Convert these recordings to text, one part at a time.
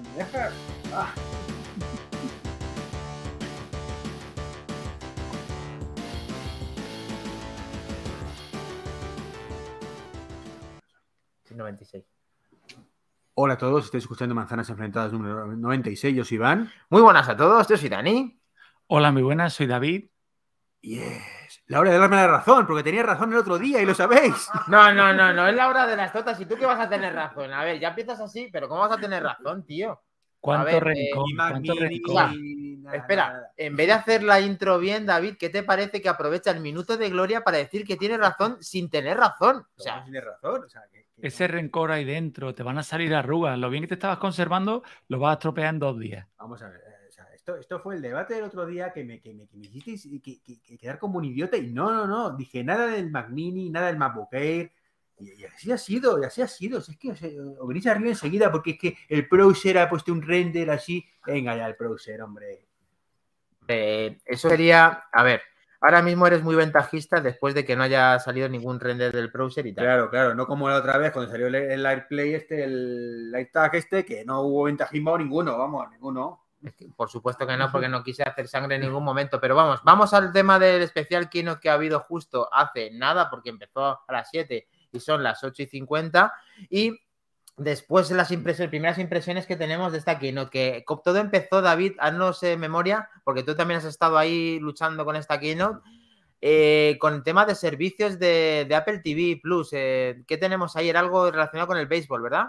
¿Me dejas? Ah. Sí, 96. Hola a todos, estáis escuchando Manzanas Enfrentadas número 96. Yo soy Iván. Muy buenas a todos, yo soy Dani. Hola, muy buenas, soy David. Yes. La hora de darme la razón, porque tenía razón el otro día y lo sabéis. No, no, no, no, es la hora de las totas. ¿Y tú qué vas a tener razón? A ver, ya empiezas así, pero ¿cómo vas a tener razón, tío? ¿Cuánto ver, rencor? Espera, nada. en vez de hacer la intro bien, David, ¿qué te parece que aprovecha el minuto de gloria para decir que tiene razón sin tener razón? O sea, tienes razón. O sea, que- que- Ese rencor ahí dentro, te van a salir arrugas. Lo bien que te estabas conservando, lo vas a estropear en dos días. Vamos a ver. Esto, esto fue el debate del otro día que me, que me, que me hicisteis que- que- que quedar como un idiota. Y no, no, no. Dije nada del Mac Mini, nada del MacBook Air. Y, y así ha sido, y así ha sido. Si es que venís arriba enseguida porque es que el browser ha puesto un render así. Venga ya, el browser, hombre. eh, eso sería, a ver, ahora mismo eres muy ventajista después de que no haya salido ningún render del browser y tal. Claro, claro, no como la otra vez cuando salió el, el AirPlay este, el AirTag este, que no hubo ventajismo ninguno, vamos, ninguno. Por supuesto que no, porque no quise hacer sangre en ningún momento. Pero vamos, vamos al tema del especial keynote que ha habido justo hace nada, porque empezó a las 7 y son las 8 y 50. Y después las impresiones, primeras impresiones que tenemos de esta keynote, que todo empezó, David, haznos eh, memoria, porque tú también has estado ahí luchando con esta keynote. eh, con el tema de servicios de, de Apple TV Plus, eh, ¿qué tenemos ahí? Era algo relacionado con el béisbol, ¿verdad?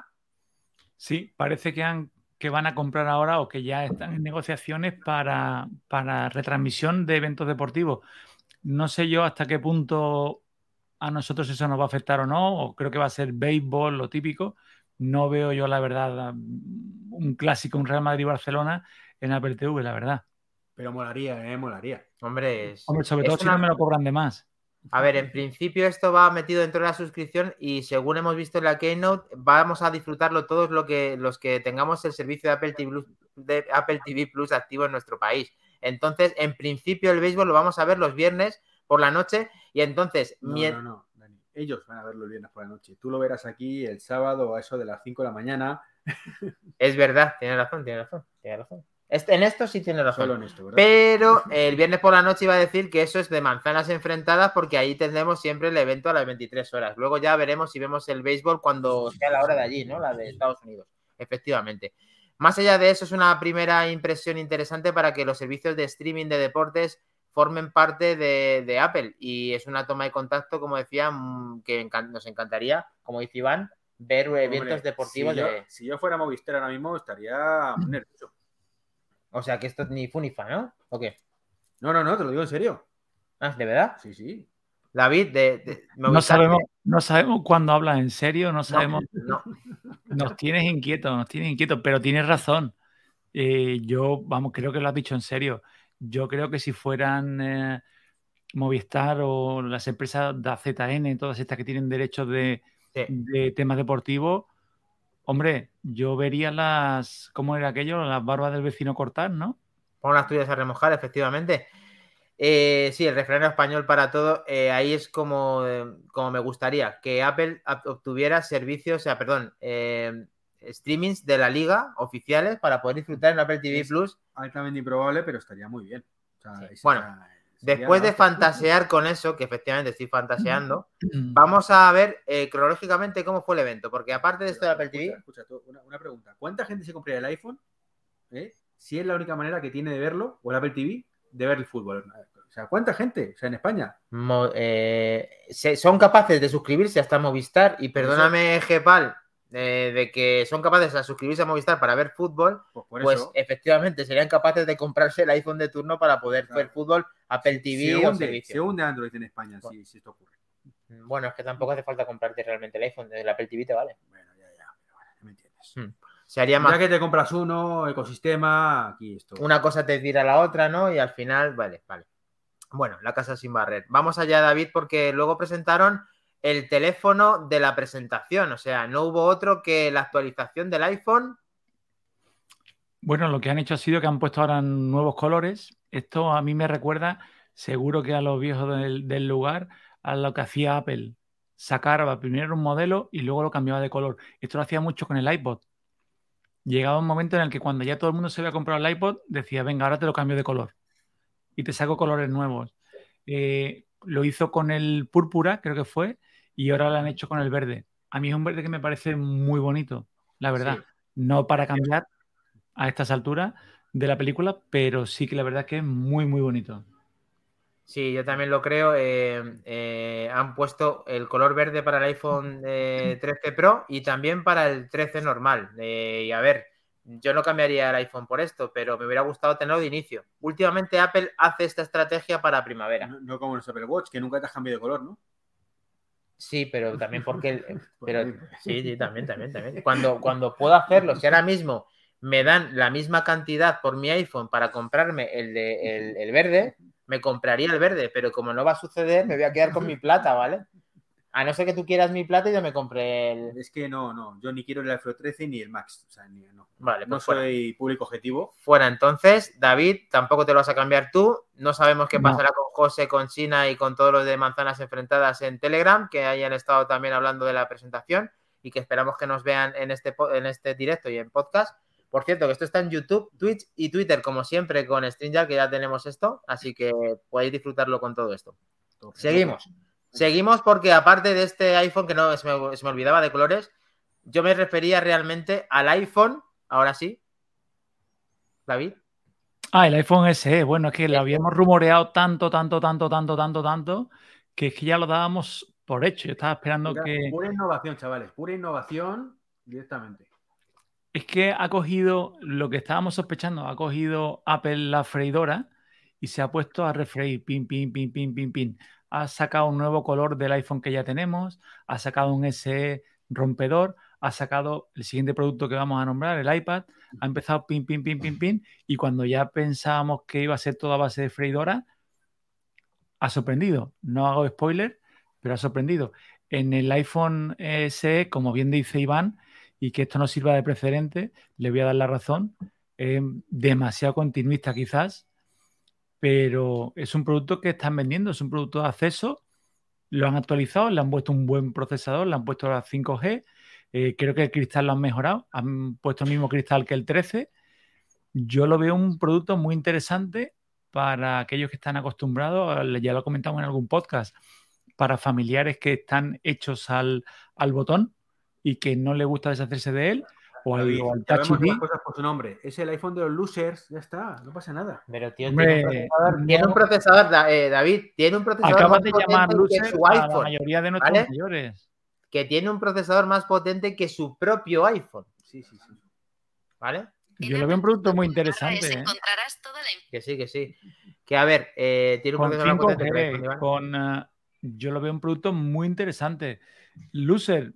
Sí, parece que, han, que van a comprar ahora o que ya están en negociaciones para, para retransmisión de eventos deportivos. No sé yo hasta qué punto a nosotros eso nos va a afectar o no, o creo que va a ser béisbol, lo típico. No veo yo, la verdad, un clásico, un Real Madrid-Barcelona en Apple TV, la verdad. Pero molaría, eh, molaría. Hombre, es, Hombre, sobre es todo si no me lo cobran de más. A ver, en principio esto va metido dentro de la suscripción y según hemos visto en la Keynote, vamos a disfrutarlo todos lo que, los que tengamos el servicio de Apple TV, Plus- de Apple TV Plus activo en nuestro país. Entonces, en principio el béisbol lo vamos a ver los viernes por la noche y entonces, No, no, no, Dani. Ellos van a verlo el viernes por la noche. Tú lo verás aquí el sábado a eso de las 5 de la mañana. es verdad, tiene razón, tiene razón, tiene razón. Este- en esto sí tiene razón. Solo en esto, ¿verdad? Pero el viernes por la noche iba a decir que eso es de manzanas enfrentadas porque ahí tendremos siempre el evento a las 23 horas. Luego ya veremos si vemos el béisbol cuando sea la hora de allí, ¿no? La de Estados Unidos, efectivamente. Más allá de eso, es una primera impresión interesante para que los servicios de streaming de deportes formen parte de, de Apple y es una toma de contacto, como decía, mm, que encan- nos encantaría, como dice Iván, ver eventos deportivos si yo, de... si yo fuera Movistar ahora mismo estaría nervioso. O sea, que esto es ni funifa, ¿no? ¿O qué? No, no, no, te lo digo en serio. Ah, ¿De verdad? Sí, sí. David, de, de- No sabemos, no sabemos cuándo hablas en serio, no sabemos. No, Nos tienes inquietos, nos tienes inquietos, pero tienes razón. Eh, yo, vamos, creo que lo has dicho en serio. Yo creo que si fueran eh, Movistar o las empresas de ZN, todas estas que tienen derechos de, Sí. de temas deportivos, hombre, yo vería las, ¿cómo era aquello? Las barbas del vecino cortar, ¿no? Pon las tuyas a remojar, efectivamente. Eh, sí, el refrán español para todo. eh, ahí es como, eh, como me gustaría que Apple ap- obtuviera servicios, o sea, perdón, eh, streamings de la liga oficiales para poder disfrutar en Apple TV Es- Plus. Altamente improbable, pero estaría muy bien. O sea, Sí. Bueno, Después de fantasear con eso, que efectivamente estoy fantaseando, vamos a ver eh, cronológicamente cómo fue el evento, porque aparte de esto de Apple TV, Escucha, una, una pregunta. ¿Cuánta gente se compraría el iPhone? eh? Si es la única manera que tiene de verlo, o el Apple TV, de ver el fútbol. O sea, ¿cuánta gente? O sea, en España. Mo- eh, se- son capaces de suscribirse hasta Movistar y perdóname, Gepal, eh, de que son capaces de suscribirse a Movistar para ver fútbol, Pues pues efectivamente serían capaces de comprarse el iPhone de turno para poder Claro. ver fútbol, Apple TV se, o hunde, servicios. se hunde Android en España si, si esto ocurre. Bueno, es que tampoco hace falta comprarte realmente el iPhone, el Apple TV te vale. Bueno, ya, ya. Bueno, ya me entiendes. Mm. Se haría más Ya que te compras uno, ecosistema, aquí esto. una cosa te tira a la otra, ¿no? Y al final, vale, vale. Bueno, la casa sin barrer. Vamos allá, David, porque luego presentaron el teléfono de la presentación. O sea, no hubo otro que la actualización del iPhone. Bueno, lo que han hecho ha sido que han puesto ahora nuevos colores. Esto a mí me recuerda, seguro que a los viejos del, lugar, a lo que hacía Apple. Sacaba primero un modelo y luego lo cambiaba de color. Esto lo hacía mucho con el iPod. llegaba un momento en el que cuando ya todo el mundo se había comprado el iPod, decía, venga, ahora te lo cambio de color. Y te saco colores nuevos. Eh, lo hizo con el púrpura, creo que fue, y ahora lo han hecho con el verde. A mí es un verde que me parece muy bonito, la verdad. No para cambiar a estas alturas de la película, pero sí que la verdad que es muy, muy bonito. Sí, yo también lo creo. Eh, eh, han puesto el color verde para el iPhone 13 Pro y también para el 13 normal. y a ver, yo no cambiaría el iPhone por esto, pero me hubiera gustado tenerlo de inicio. Últimamente Apple hace esta estrategia para primavera. No, como los Apple Watch, que nunca te has cambiado de color, ¿no? Sí, pero también porque... pero, sí, sí, también, también, también. Cuando, cuando puedo hacerlo, si ahora mismo me dan la misma cantidad por mi iPhone para comprarme el, de, el verde, me compraría el verde, pero como no va a suceder, me voy a quedar con mi plata, ¿vale? A no ser que tú quieras mi plata, yo me compré el. Es que no, no. Yo ni quiero el iPhone 13 ni el Max. O sea, ni, no. Vale, no pues soy público objetivo. Fuera, entonces, David, tampoco te lo vas a cambiar tú. No sabemos qué pasará con José, con China y con todos los de manzanas enfrentadas en Telegram, que hayan estado también hablando de la presentación y que esperamos que nos vean en este, en este directo y en podcast. Por cierto, que esto está en YouTube, Twitch y Twitter, como siempre, con StreamYard, que ya tenemos esto, así que podéis disfrutarlo con todo esto. Seguimos. Seguimos porque aparte de este iPhone, que no se me, olvidaba de colores, yo me refería realmente al iPhone, ahora sí. David. Ah, el iPhone SE. Bueno, es que lo habíamos rumoreado tanto, tanto, tanto, tanto, tanto, tanto, que es que ya lo dábamos por hecho. Yo estaba esperando que. Pura innovación, chavales, pura innovación directamente. Es que ha cogido lo que estábamos sospechando, ha cogido Apple la freidora y se ha puesto a refreír, pin, pin, pin, pin, pin, pin ha sacado un nuevo color del iPhone que ya tenemos, ha sacado un SE rompedor, ha sacado el siguiente producto que vamos a nombrar, el iPad, ha empezado pin, pin, pin, pin, pin, y cuando ya pensábamos que iba a ser toda base de freidora, ha sorprendido. No hago spoiler, pero ha sorprendido. En el iPhone SE, como bien dice Iván, y que esto no sirva de precedente, le voy a dar la razón, demasiado continuista quizás, pero es un producto que están vendiendo, es un producto de acceso, lo han actualizado, le han puesto un buen procesador, le han puesto la 5G, eh, creo que el cristal lo han mejorado, han puesto el mismo cristal que el 13. Yo lo veo un producto muy interesante para aquellos que están acostumbrados, ya lo comentamos en algún podcast, para familiares que están hechos al, al botón y que no les gusta deshacerse de él o al, Touch ID. cosas por su nombre. Es el iPhone de los losers, ya está, no pasa nada. Pero tío, tiene, un procesador, eh, David, tiene un procesador Acabas de llamar loser su iPhone, a la mayoría de nuestros mayores. Que tiene un procesador más potente que su propio iPhone. Sí, sí, sí. ¿Vale? Yo lo veo un producto muy interesante. ¿eh? Que sí, que sí. Que a ver, eh, tiene un procesador más potente. Con, uh, yo lo veo un producto muy interesante. Loser,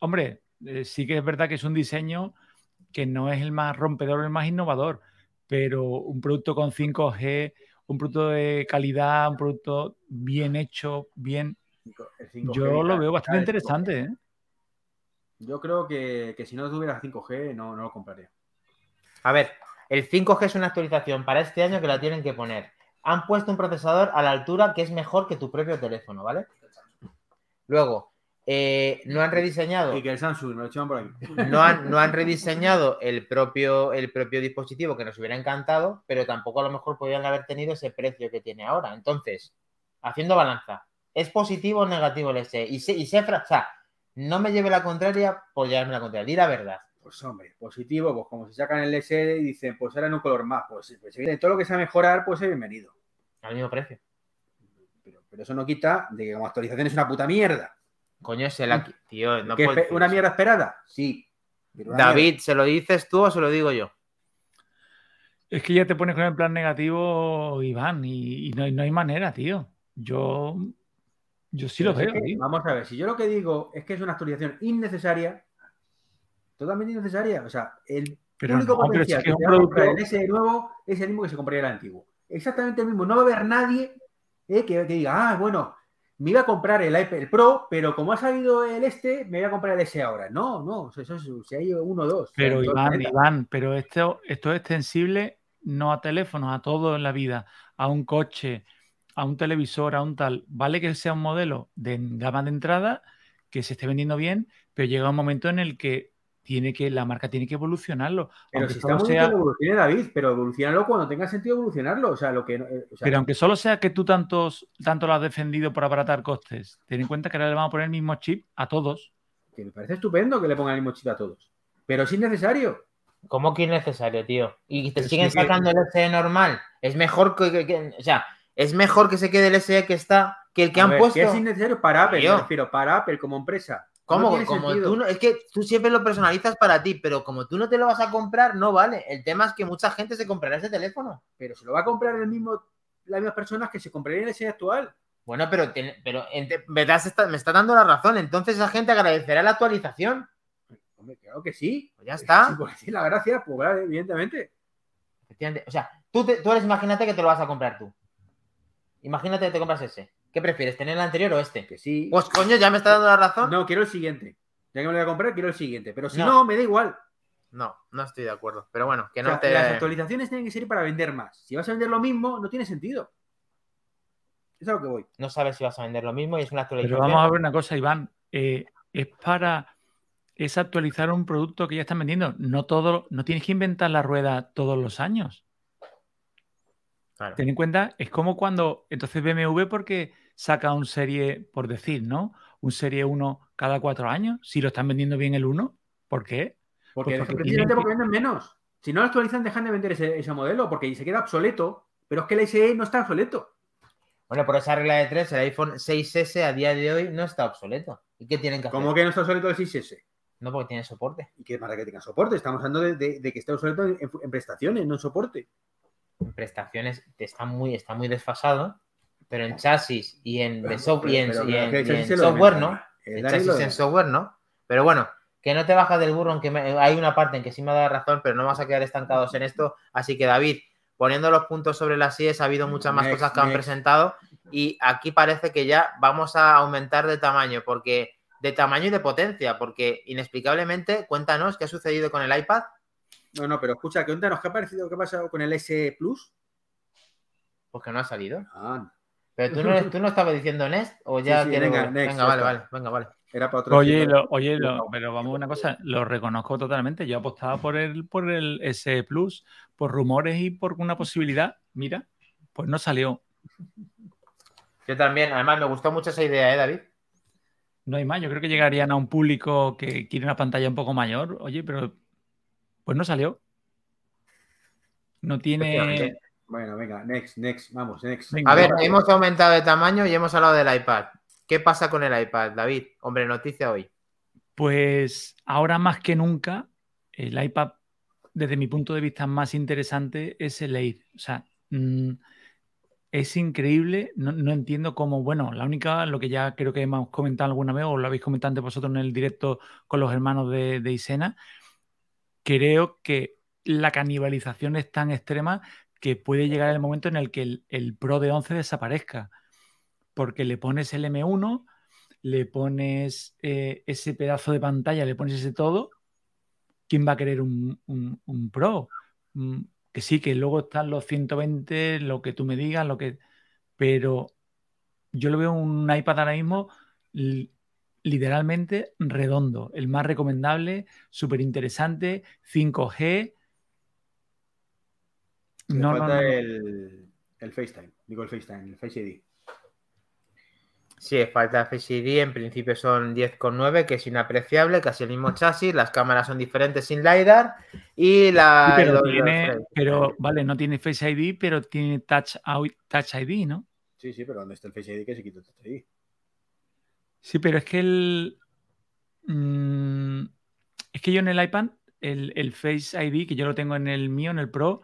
hombre, eh, sí que es verdad que es un diseño que no es el más rompedor, el más innovador, pero un producto con 5G, un producto de calidad, un producto bien hecho, bien... Yo lo veo bastante interesante. ¿eh? Yo creo que, si no tuviera 5G no, no lo compraría. A ver, el 5G es una actualización para este año que la tienen que poner. Han puesto un procesador a la altura que es mejor que tu propio teléfono, ¿vale? Luego, eh, no han rediseñado. Y que el Samsung, lo por aquí. No han, no han rediseñado el propio, el propio dispositivo que nos hubiera encantado, pero tampoco a lo mejor podrían haber tenido ese precio que tiene ahora. Entonces, haciendo balanza, ¿es positivo o negativo el SE? Y se, y se o sea, no me lleve la contraria por llevarme la contraria. Di la verdad. Pues hombre, positivo, pues como si sacan el SE y dicen, pues ahora en un color más, pues, pues todo lo que sea mejorar, pues es bienvenido. Al mismo precio. Pero, pero eso no quita de que como actualización es una puta mierda. Coño, es el aquí, tío. No ¿Una mierda esperada? Sí. David, ¿se lo dices tú o se lo digo yo? Es que ya te pones con el plan negativo, Iván, y, no, hay manera, tío. Yo, yo sí lo veo. vamos a ver, si yo lo que digo es que es una actualización innecesaria, totalmente innecesaria. O sea, el único potencial que, el ese nuevo es el mismo que se compraría el antiguo. Exactamente el mismo. No va a haber nadie eh, que, que, diga, ah, bueno, me iba a comprar el iPad Pro, pero como ha salido el este, me voy a comprar el S ahora. No, no, eso es, si hay uno o dos. Pero Iván, Iván, pero esto, esto es extensible no a teléfonos, a todo en la vida, a un coche, a un televisor, a un tal. Vale que sea un modelo de gama de entrada, que se esté vendiendo bien, pero llega un momento en el que tiene que, la marca tiene que evolucionarlo. Pero aunque si solo está muy sea- evolucione David, pero evolucionarlo cuando tenga sentido evolucionarlo. O sea, lo que. eh, o sea, Pero aunque solo sea que tú tantos, tanto lo has defendido por abaratar costes, ten en cuenta que ahora le vamos a poner el mismo chip a todos. que me parece estupendo que le pongan el mismo chip a todos. Pero es innecesario. ¿Cómo que innecesario, tío? Y te Pero siguen sí que- sacando el SE normal. Es mejor que, que- que- o sea, es mejor que se quede el SE que está que el que A han ver, puesto. Que es innecesario para Apple, me refiero, para Apple como empresa. ¿Cómo? No como sentido. tú no, es que tú siempre lo personalizas para ti, pero como tú no te lo vas a comprar, no vale. El tema es que mucha gente se comprará ese teléfono. Pero se lo va a comprar el mismo, las mismas personas que se comprarían el actual. Bueno, pero, te- pero me, das me está dando la razón. Entonces esa gente agradecerá la actualización. Hombre, claro que sí. Pues ya está. Sí, pues sí, la gracia, pues claro, evidentemente. Efectivamente. O sea, tú, te- tú eres, imagínate que te lo vas a comprar tú. Imagínate que te compras ese. ¿Qué prefieres, tener el anterior o este? Que sí. Pues coño, ya me está dando la razón. No, quiero el siguiente. Ya que me lo voy a comprar, quiero el siguiente. Pero si No. no, me da igual. No, no estoy de acuerdo. Pero bueno, que O no sea, te. Las actualizaciones tienen que ser para vender más. Si vas a vender lo mismo, no tiene sentido. Es a lo que voy. No sabes si vas a vender lo mismo y es una actualización. Pero vamos a ver una cosa, Iván. eh, es para. Es actualizar un producto que ya están vendiendo. No todo, no tienes que inventar la rueda todos los años. Claro. Ten en cuenta, es como cuando entonces BMW porque saca un serie, por decir, ¿no? Un serie 1 cada cuatro años. Si lo están vendiendo bien el 1, ¿por qué? Porque, Pues porque precisamente tienen porque venden menos. Si no lo actualizan, dejan de vender ese, ese modelo porque se queda obsoleto. Pero es que el SE no está obsoleto. Bueno, por esa regla de tres, el iPhone 6S a día de hoy no está obsoleto. ¿Y qué tienen que hacer? ¿Cómo que no está obsoleto el 6S? No, porque tiene soporte. ¿Y qué da que tenga soporte? Estamos hablando de, de- de que esté obsoleto en, en prestaciones, no en soporte. En prestaciones está muy, está muy desfasado, pero en chasis y en, soft- y en- Pero- y que y software, ¿no? El El Dani chasis en software, ¿no? Pero bueno, que no te bajas del burro, aunque me- hay una parte en que sí me dado razón, pero no vamos a quedar estancados en esto. Así que, David, poniendo los puntos sobre las IES, ha habido muchas más Next, cosas que han presentado y aquí parece que ya vamos a aumentar de tamaño, porque de tamaño y de potencia, porque inexplicablemente, cuéntanos qué ha sucedido con el iPad, No, no, pero escucha, cuéntanos, ¿qué ha parecido? ¿Qué ha pasado con el S Plus? porque no ha salido. Ah, Pero tú no, tú no estabas diciendo Nest o ya Sí, sí, venga, next, vale, vale, venga, vale. era para otro. Oye, lo- oye, lo- pero vamos a una cosa, lo reconozco totalmente. Yo apostaba por el, por el S Plus, por rumores y por una posibilidad. Mira, pues no salió. Yo también, además me gustó mucho esa idea, ¿eh, David? No hay más. Yo creo que llegarían a un público que quiere una pantalla un poco mayor. Oye, pero pues no salió. No tiene. Bueno, venga, next, next, vamos, next. Venga, A ver, hemos aumentado de tamaño y hemos hablado del iPad. ¿Qué pasa con el iPad, David? Hombre, noticia hoy. Pues ahora más que nunca, el iPad, desde mi punto de vista más interesante, es el Air. O sea, mm, es increíble. No, no entiendo cómo, bueno, la única, lo que ya creo que hemos comentado alguna vez, o lo habéis comentado antes vosotros en el directo con los hermanos de, de Isena, creo que la canibalización es tan extrema que puede llegar el momento en el que el, el Pro de 11 desaparezca. Porque le pones el M1, le pones eh, ese pedazo de pantalla, le pones ese todo, ¿quién va a querer un, un- un Pro? Mm, que sí, que luego están los 120, lo que tú me digas, lo que... Pero yo lo veo un iPad ahora mismo li- literalmente redondo, el más recomendable, súper interesante, 5G. Le No, no, falta no, no. El, el FaceTime, digo el FaceTime, el Face ID. Sí, falta Face ID, en principio son 10,9, que es inapreciable, casi el mismo chasis, las cámaras son diferentes sin LiDAR y la... Sí, pero, tiene, vale, no tiene Face ID, pero tiene Touch, Touch ID, ¿no? Sí, sí, pero ¿dónde está el Face ID que se quita el Touch ID? Sí, pero es que el. mm, es que yo en el iPad, el, el Face ID, que yo lo tengo en el mío, en el Pro,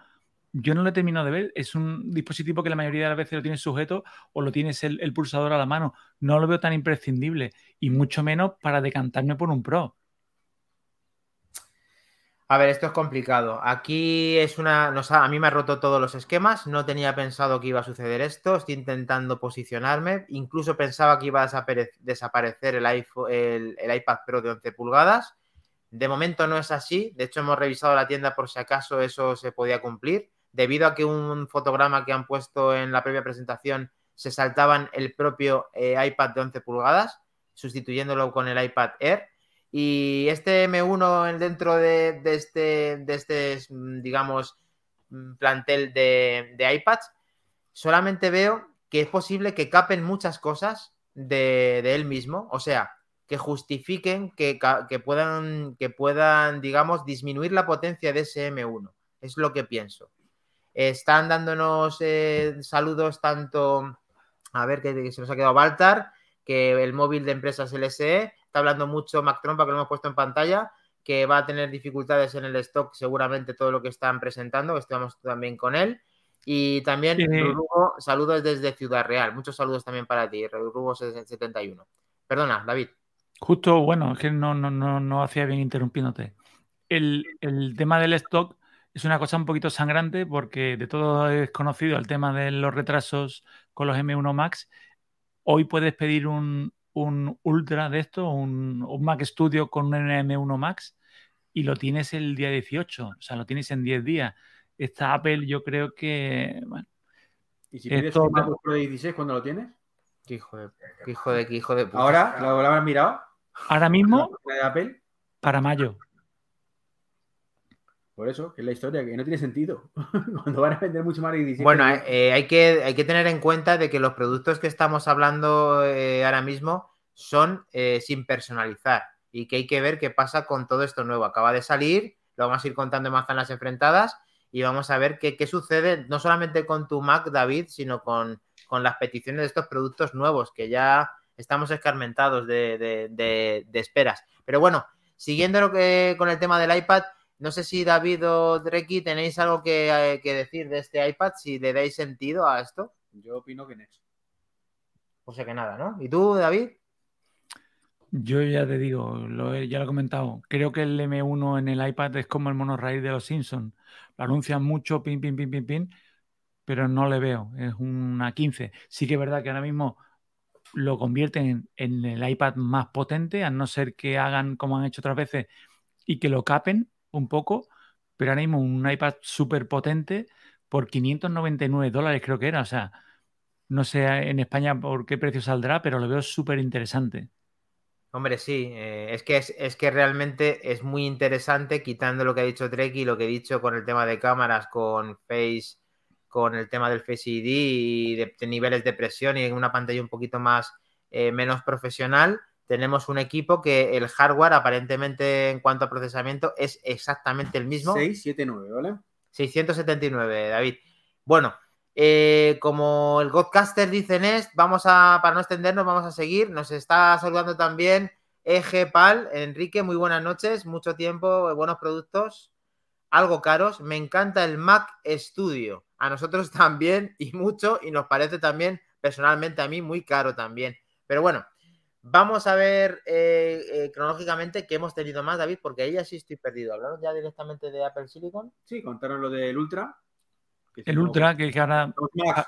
yo no lo he terminado de ver. Es un dispositivo que la mayoría de las veces lo tienes sujeto o lo tienes el, pulsador a la mano. No lo veo tan imprescindible y mucho menos para decantarme por un Pro. A ver, esto es complicado. Aquí es una. a mí me ha roto todos los esquemas. No tenía pensado que iba a suceder esto. Estoy intentando posicionarme. Incluso pensaba que iba a desapare- desaparecer el, iPhone, el iPad Pro de 11 pulgadas. De momento no es así. De hecho, hemos revisado la tienda por si acaso eso se podía cumplir. Debido a que un fotograma que han puesto en la previa presentación se saltaban el propio eh, iPad de 11 pulgadas, sustituyéndolo con el iPad Air. Y este M1 dentro de, este, de este, digamos, plantel de, iPads, solamente veo que es posible que capen muchas cosas de, él mismo, o sea, que justifiquen que, puedan, que puedan, digamos, disminuir la potencia de ese M1. Es lo que pienso. Están dándonos eh, saludos tanto, a ver que se nos ha quedado Baltar, que el móvil de empresas LSE, está hablando mucho Mac Trompa, que lo hemos puesto en pantalla, que va a tener dificultades en el stock seguramente todo lo que están presentando, estamos también con él. Y también, saludos desde Ciudad Real. Muchos saludos también para ti, Rubo 71. Perdona, David. Justo, bueno, es que no, no, no, no hacía bien interrumpiéndote. El, el, tema del stock es una cosa un poquito sangrante porque de todo es conocido el tema de los retrasos con los M1 Max. Hoy puedes pedir un, un Ultra de esto, un, un, Mac Studio con un M1 Max y lo tienes el día 18, o sea, lo tienes en 10 días esta Apple yo creo que, bueno. ¿Y si pides un MacBook Pro 16 cuando lo tienes? ¿Qué hijo de, qué hijo de, qué hijo de ¿Ahora? ¿Lo, habrás mirado? Ahora mismo, de Apple? para mayo. Por eso, que es la historia, que no tiene sentido. Cuando van a vender mucho más de 17. Bueno, eh, hay, que, hay que tener en cuenta de que los productos que estamos hablando eh, ahora mismo son eh, sin personalizar y que hay que ver qué pasa con todo esto nuevo. Acaba de salir, lo vamos a ir contando en manzanas enfrentadas y vamos a ver qué, sucede, no solamente con tu Mac, David, sino con, las peticiones de estos productos nuevos, que ya estamos escarmentados de, esperas. Pero bueno, siguiendo lo que, con el tema del iPad, no sé si David o Dreki tenéis algo que, que, decir de este iPad, si le dais sentido a esto. Yo opino que no. O sea que nada, ¿no? ¿Y tú, David? Yo ya te digo, lo ya lo he comentado. Creo que el M1 en el iPad es como el monorail de los Simpsons. Lo anuncian mucho, pin, pin, pin, pin, pin, pero no le veo. Es una 15. Sí que es verdad que ahora mismo lo convierten en, el iPad más potente, a no ser que hagan como han hecho otras veces y que lo capen un poco, pero ahora mismo un iPad súper potente por 599 dólares creo que era. O sea, no sé en España por qué precio saldrá, pero lo veo súper interesante. Hombre, sí, eh, es, que es, que realmente es muy interesante, quitando lo que ha dicho Trek y lo que he dicho con el tema de cámaras, con Face, con el tema del Face ID y de, niveles de presión y en una pantalla un poquito más eh, menos profesional. Tenemos un equipo que el hardware, aparentemente, en cuanto a procesamiento, es exactamente el mismo. 679, ¿vale? 679, David. Bueno, eh, como el Godcaster dice Nest, vamos a, para no extendernos, vamos a seguir. Nos está saludando también Eje Pal, Enrique, muy buenas noches, mucho tiempo, buenos productos, algo caros. Me encanta el Mac Studio, a nosotros también y mucho, y nos parece también personalmente a mí muy caro también. Pero bueno, vamos a ver eh, eh, cronológicamente qué hemos tenido más, David, porque ahí ya sí estoy perdido. ¿Hablaron ya directamente de Apple Silicon? Sí, contaron lo del Ultra, el Ultra, que, ahora.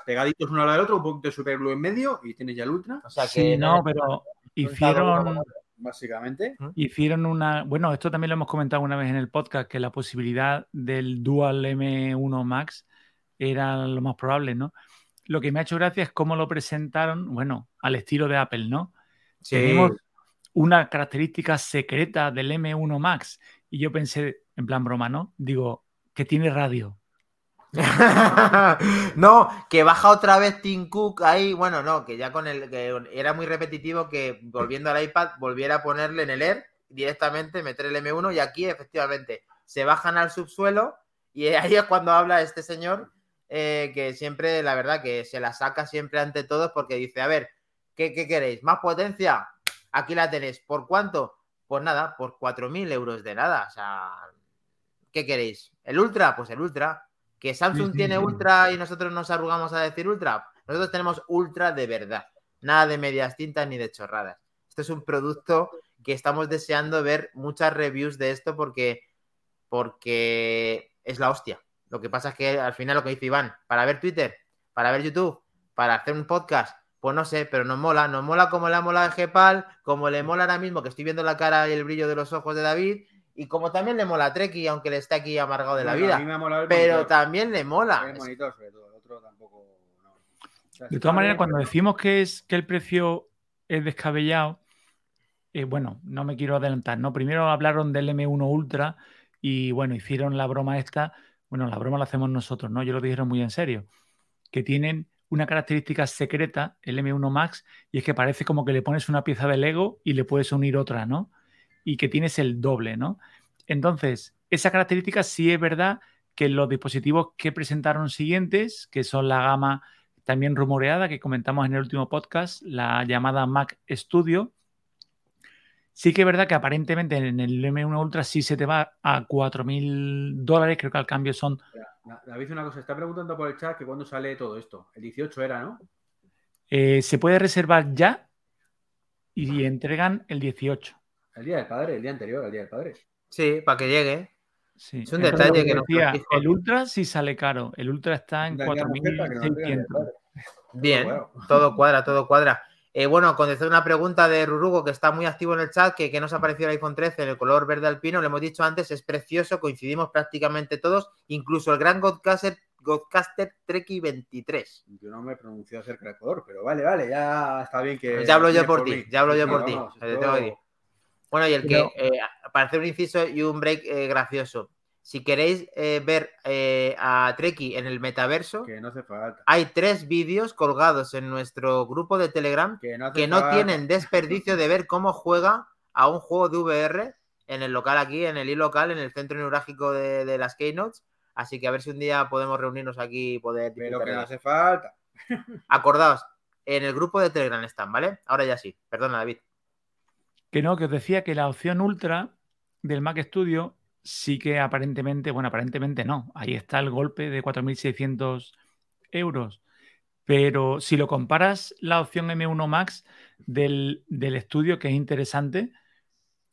pegaditos uno al lado del otro, un poquito de Superglue en medio y tienes ya el Ultra. O sea que. Sí, no, pero hicieron. Básicamente. Hicieron una. Bueno, esto también lo hemos comentado una vez en el podcast, que la posibilidad del Dual M1 Max era lo más probable, ¿no? Lo que me ha hecho gracia es cómo lo presentaron, bueno, al estilo de Apple, ¿no? Tenemos una característica secreta del M1 Max. Y yo pensé, en plan broma, ¿no? Digo, que tiene radio. no, que baja otra vez Tim Cook ahí. Bueno, no, que ya con el. que era muy repetitivo que volviendo al iPad volviera a ponerle en el Air directamente, meter el M1 y aquí efectivamente se bajan al subsuelo y ahí es cuando habla este señor eh, que siempre, la verdad, que se la saca siempre ante todos porque dice: A ver, ¿qué, qué queréis? ¿Más potencia? Aquí la tenéis. ¿Por cuánto? Pues nada, por 4.000 euros de nada. O sea, ¿qué queréis? ¿El Ultra? Pues el Ultra. Que Samsung tiene ultra y nosotros nos arrugamos a decir ultra. Nosotros tenemos ultra de verdad. Nada de medias tintas ni de chorradas. Esto es un producto que estamos deseando ver muchas reviews de esto porque, porque es la hostia. Lo que pasa es que al final lo que dice Iván, para ver Twitter, para ver YouTube, para hacer un podcast, pues no sé, pero nos mola. Nos mola como le ha molado a Gepal, como le mola ahora mismo que estoy viendo la cara y el brillo de los ojos de David y como también le mola a Treki, aunque le esté aquí amargado de la vida. pero también le mola. De todas maneras, cuando decimos que es que el precio es descabellado, eh, bueno, no me quiero adelantar, ¿no? Primero hablaron del M1 Ultra y bueno, hicieron la broma esta, bueno, la broma la hacemos nosotros, ¿no? Yo lo dijeron muy en serio, que tienen una característica secreta, el M1 Max, y es que parece como que le pones una pieza de Lego y le puedes unir otra, ¿no? Y que tienes el doble, ¿no? Entonces, esa característica sí es verdad que los dispositivos que presentaron siguientes, que son la gama también rumoreada que comentamos en el último podcast, la llamada Mac Studio, sí que es verdad que aparentemente en el M1 Ultra sí se te va a 4.000 dólares, creo que al cambio son... David, una cosa, está preguntando por el chat que cuándo sale todo esto. El 18 era, ¿no? Eh, se puede reservar ya y entregan el 18. El día del padre, el día anterior, el día del padre. Sí, para que llegue. Es un detalle que, nos decía, El Ultra sí sale caro. El Ultra está en 4.600. Bien, todo cuadra, todo cuadra. Eh, bueno, contestar una pregunta de Rurugo que está muy activo en el chat, que, que nos ha parecido el iPhone 13 en el color verde alpino. Le hemos dicho antes, es precioso, coincidimos prácticamente todos, incluso el gran Godcaster, Godcaster Treki 23. Yo no me he pronunciado acerca del color, pero vale, vale, ya está bien que. Ya hablo yo por, ti, ya hablo yo por ti. Bueno, y el que, eh, para hacer un inciso y un break eh, gracioso, si queréis eh, ver a Treki en el metaverso, que no hace falta. hay tres vídeos colgados en nuestro grupo de Telegram que no, tienen desperdicio de ver cómo juega a un juego de VR en el local aquí, en el i-local, en el centro neurálgico de, las Keynotes. Así que a ver si un día podemos reunirnos aquí y poder. Pero que no hace falta. Acordaos, en el grupo de Telegram están, ¿vale? Ahora ya sí. Perdona, David. Que no, que os decía que la opción ultra del Mac Studio sí que aparentemente, bueno, aparentemente no. Ahí está el golpe de 4.600 euros. Pero si lo comparas la opción M1 Max del, estudio, que es interesante,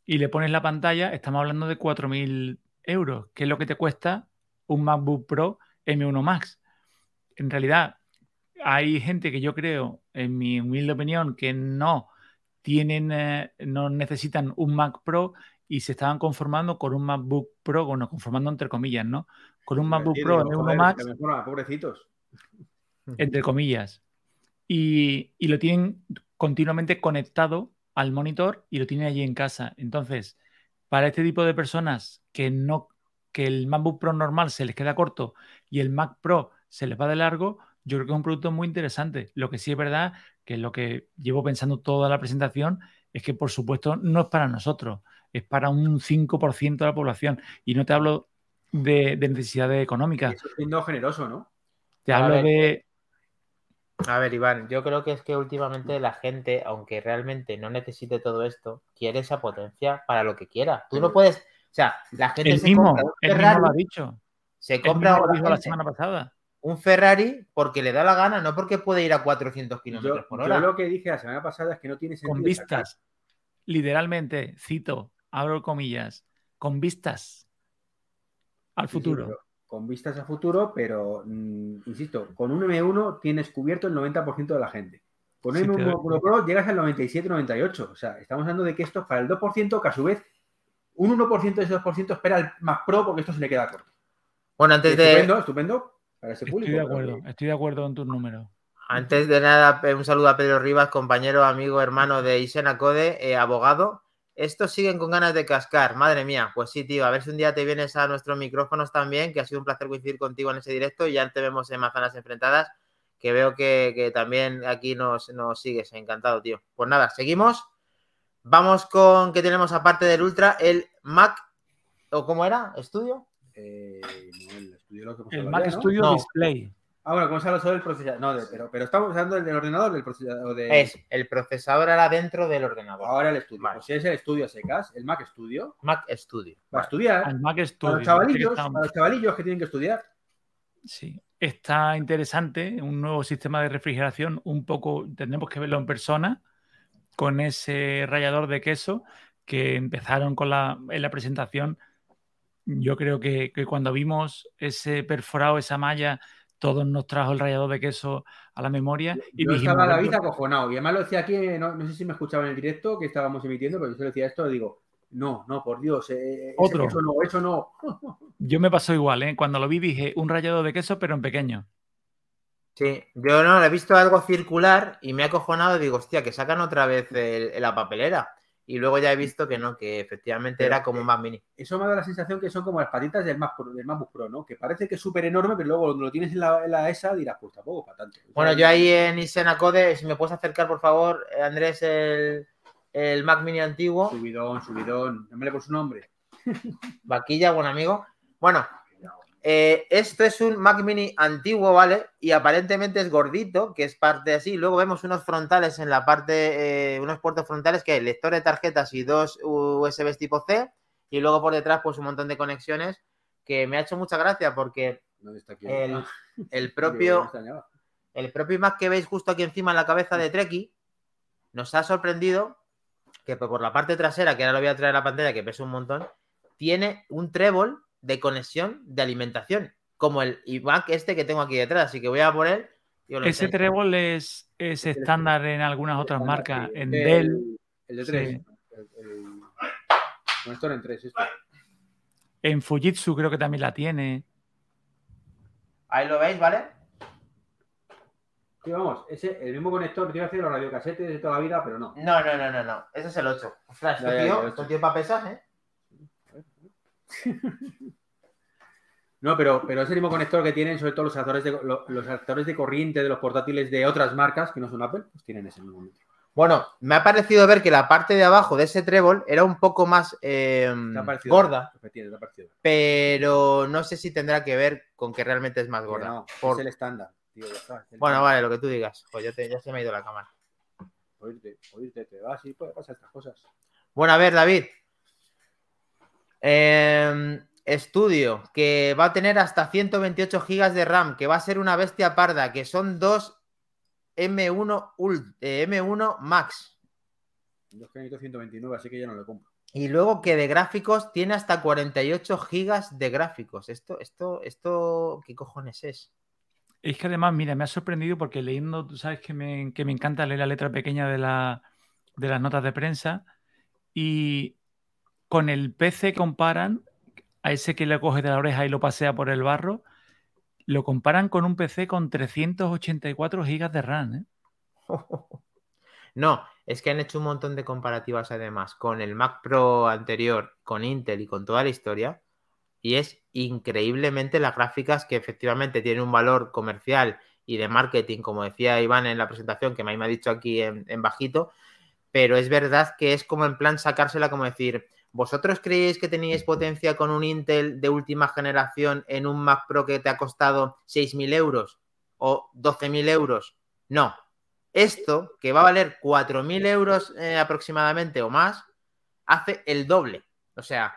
y le pones la pantalla, estamos hablando de 4.000 euros, que es lo que te cuesta un MacBook Pro M1 Max. En realidad, hay gente que yo creo, en mi humilde opinión, que no tienen, eh, no necesitan un Mac Pro y se estaban conformando con un MacBook Pro, bueno, conformando entre comillas, ¿no? Con un MacBook Pro en uno Max. Pobrecitos. Entre comillas. Y, y, lo tienen continuamente conectado al monitor y lo tienen allí en casa. Entonces, para este tipo de personas que no que el MacBook Pro normal se les queda corto y el Mac Pro se les va de largo, yo creo que es un producto muy interesante. Lo que sí es verdad, que es lo que llevo pensando toda la presentación, es que por supuesto no es para nosotros, es para un 5% de la población. Y no te hablo de, necesidades económicas. Eso siendo generoso, ¿no? Te hablo de... A ver, Iván, yo creo que es que últimamente la gente, aunque realmente no necesite todo esto, quiere esa potencia para lo que quiera. Tú no puedes, o sea, la gente el mismo, el mismo lo ha dicho. Se compra la semana pasada un Ferrari porque le da la gana, no porque puede ir a 400 kilómetros por hora. Yo lo que dije la semana pasada es que no tiene sentido. Con vistas, literalmente, cito, abro comillas, con vistas al futuro. con vistas al futuro, pero mm, insisto, con un M1 tienes cubierto el 90% de la gente. Con un M1 Pro llegas al 97-98. O sea, estamos hablando de que esto es para el 2%, que a su vez un 1% de ese 2% espera el Mac Pro porque esto se le queda corto. Bueno, antes de. Estupendo, estupendo estoy de acuerdo, estoy de acuerdo con tus números. Antes de nada, un saludo a Pedro Rivas, compañero, amigo, hermano de Isena Code, eh, abogado. Estos siguen con ganas de cascar, madre mía. Pues sí, tío, a ver si un día te vienes a nuestros micrófonos también, que ha sido un placer coincidir contigo en ese directo y ya te vemos en Manzanas Enfrentadas, que veo que, también aquí nos, nos, sigues. Encantado, tío. Pues nada, seguimos. Vamos con que tenemos aparte del Ultra, el Mac, ¿o cómo era? ¿Estudio? Eh, el el Mac Studio Display. Ah, bueno, ¿cómo se habla sobre el procesador? No, pero, pero estamos hablando del ordenador del procesador. De... Es el procesador ahora dentro del ordenador. Ahora el estudio. Pues si es el estudio secas, el Mac Studio. Mac Studio. Va a estudiar. El Mac Studio. Para los chavalillos, para los chavalillos que tienen que estudiar. Sí, está interesante. Un nuevo sistema de refrigeración, un poco, tenemos que verlo en persona, con ese rallador de queso que empezaron con la, en la presentación yo creo que, cuando vimos ese perforado, esa malla, todos nos trajo el rallador de queso a la memoria. Y yo estaba la vida acojonado. Y además lo decía aquí, no, sé si me escuchaba en el directo que estábamos emitiendo, pero yo se decía esto, digo, no, no, por Dios, eh, Otro. eso no, eso no. yo me pasó igual, ¿eh? Cuando lo vi dije, un rallado de queso, pero en pequeño. Sí, yo no, he visto algo circular y me ha acojonado digo, hostia, que sacan otra vez la papelera. Y luego ya he visto que no, que efectivamente Pero, era como un eh, Mac Mini. Eso me da la sensación que son como las patitas del, Mac, del MacBook Pro, ¿no? Que parece que es súper enorme, pero luego cuando lo tienes en la, en la ESA dirás, pues tampoco para tanto. Bueno, yo ahí en Isena Code, si me puedes acercar, por favor, Andrés, el, el Mac Mini antiguo, Subidón, subidón. No me le por su nombre. Vaquilla, buen amigo. Bueno, eh, esto es un Mac Mini antiguo, ¿vale? Y aparentemente es gordito, que es parte así. Luego vemos unos frontales en la parte, eh, unos puertos frontales que hay lector de tarjetas y dos USB tipo C. Y luego por detrás, pues un montón de conexiones que me ha hecho mucha gracia porque el, Ah, el propio, el propio Mac que veis justo aquí encima en la cabeza de Treki nos ha sorprendido que por la parte trasera, que ahora lo voy a traer a la pantalla, que pesa un montón, tiene un trébol de conexión de alimentación, como el iMac este que tengo aquí detrás. Así que voy a lo Ese trébol es, es estándar en algunas otras marcas. sí. En El- Dell, El de 3. Sí. El, el... Conector en 3, esto. en Fujitsu creo que también la tiene. Ahí lo veis, ¿vale? Sí, vamos, ese, el mismo conector, a hacer los radiocasetes de toda la vida, pero no. No, no, no, no, no. Ese es el 8. Ostras, este tío, ocho. tío para pesar, ¿eh? No, pero, pero es el mismo conector que tienen sobre todo los adaptadores de, lo- los adaptadores de corriente de los portátiles de otras marcas que no son Apple, pues tienen ese mismo. Bueno, me ha parecido ver que la parte de abajo de ese trébol era un poco más eh, gorda, pero no sé si tendrá que ver con que realmente es más gorda. no, Por- Es el estándar. tío, ya está, es el Bueno, estándar. vale, lo que tú digas. Pues ya, te- ya se me ha ido la cámara. Oírte, oírte, te vas y puede pasar estas cosas. Bueno, a ver, David. Em, estudio que va a tener hasta 128 gigas de RAM, que va a ser una bestia parda, que son dos M1, Ult- eh, M1 Max. Yo que necesito 129, así que ya no lo compro. Y luego que de gráficos tiene hasta 48 gigas de gráficos. Esto, esto, esto, ¿qué cojones es? Es que además, mira, me ha sorprendido porque leyendo, tú sabes que me, que me encanta leer la letra pequeña de, la, de las notas de prensa y con el PC comparan a ese que le coge de la oreja y lo pasea por el barro, lo comparan con un PC con 384 gigas de RAM. ¿eh? No, es que han hecho un montón de comparativas además con el Mac Pro anterior, con Intel y con toda la historia. Y es increíblemente las gráficas que efectivamente tienen un valor comercial y de marketing, como decía Iván en la presentación, que me ha dicho aquí en bajito. Pero es verdad que es como en plan sacársela como decir, ¿vosotros creéis que teníais potencia con un Intel de última generación en un Mac Pro que te ha costado 6.000 euros o 12.000 euros? No, esto, que va a valer 4.000 euros eh, aproximadamente o más, hace el doble. O sea,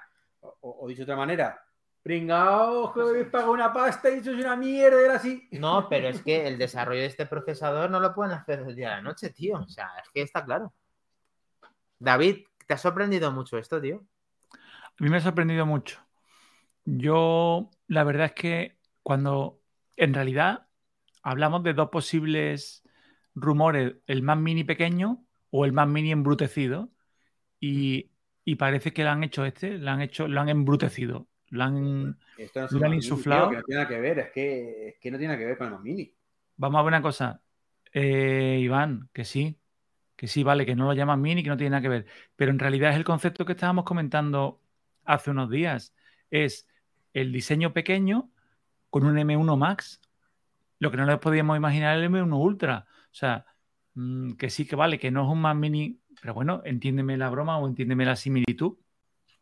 O, dicho de otra manera, pringaos, que habéis pagado una pasta y sois una mierda, era así. no, pero es que el desarrollo de este procesador no lo pueden hacer del día a la noche, tío. O sea, es que está claro. David, ¿te ha sorprendido mucho esto, tío? A mí me ha sorprendido mucho. Yo, la verdad es que cuando en realidad hablamos de dos posibles rumores, el más mini pequeño o el más mini embrutecido, y, y parece que lo han hecho este, lo han hecho, lo han embrutecido, lo han... Esto no Lo han Mini, insuflado. tío, que no tiene nada que ver, es que, es que no tiene nada que ver con el Mini. Vamos a ver una cosa, eh, Iván, que sí, que sí, vale, que no lo llaman mini, que no tiene nada que ver, pero en realidad es el concepto que estábamos comentando hace unos días, es el diseño pequeño con un M1 Max, lo que no nos podíamos imaginar el M1 Ultra, o sea, mm, que sí que vale, que no es un más mini, pero bueno, entiéndeme la broma o entiéndeme la similitud.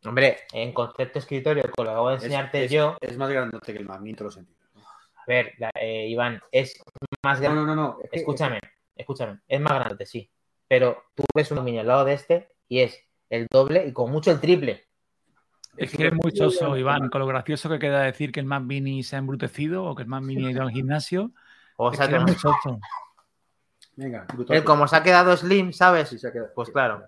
Hombre, en concepto escritorio, con lo que acabo de enseñarte es, yo, Es más grandote que el Mac Mini en todos los sentidos. ¿no? a ver, la- eh, Iván, es más No, grande. no, no, no. que- Escúchame, escúchame, es más grande, sí. Pero tú ves un mini al lado de este y es el doble y con mucho el triple. Es que es muy soso, Iván, con lo gracioso que queda decir que el más mini se ha embrutecido o que el más mini ha ido al gimnasio. O sea, que que es muy soso. Venga, brutal. él como se ha quedado slim, ¿sabes? Sí, se ha quedado- Pues claro.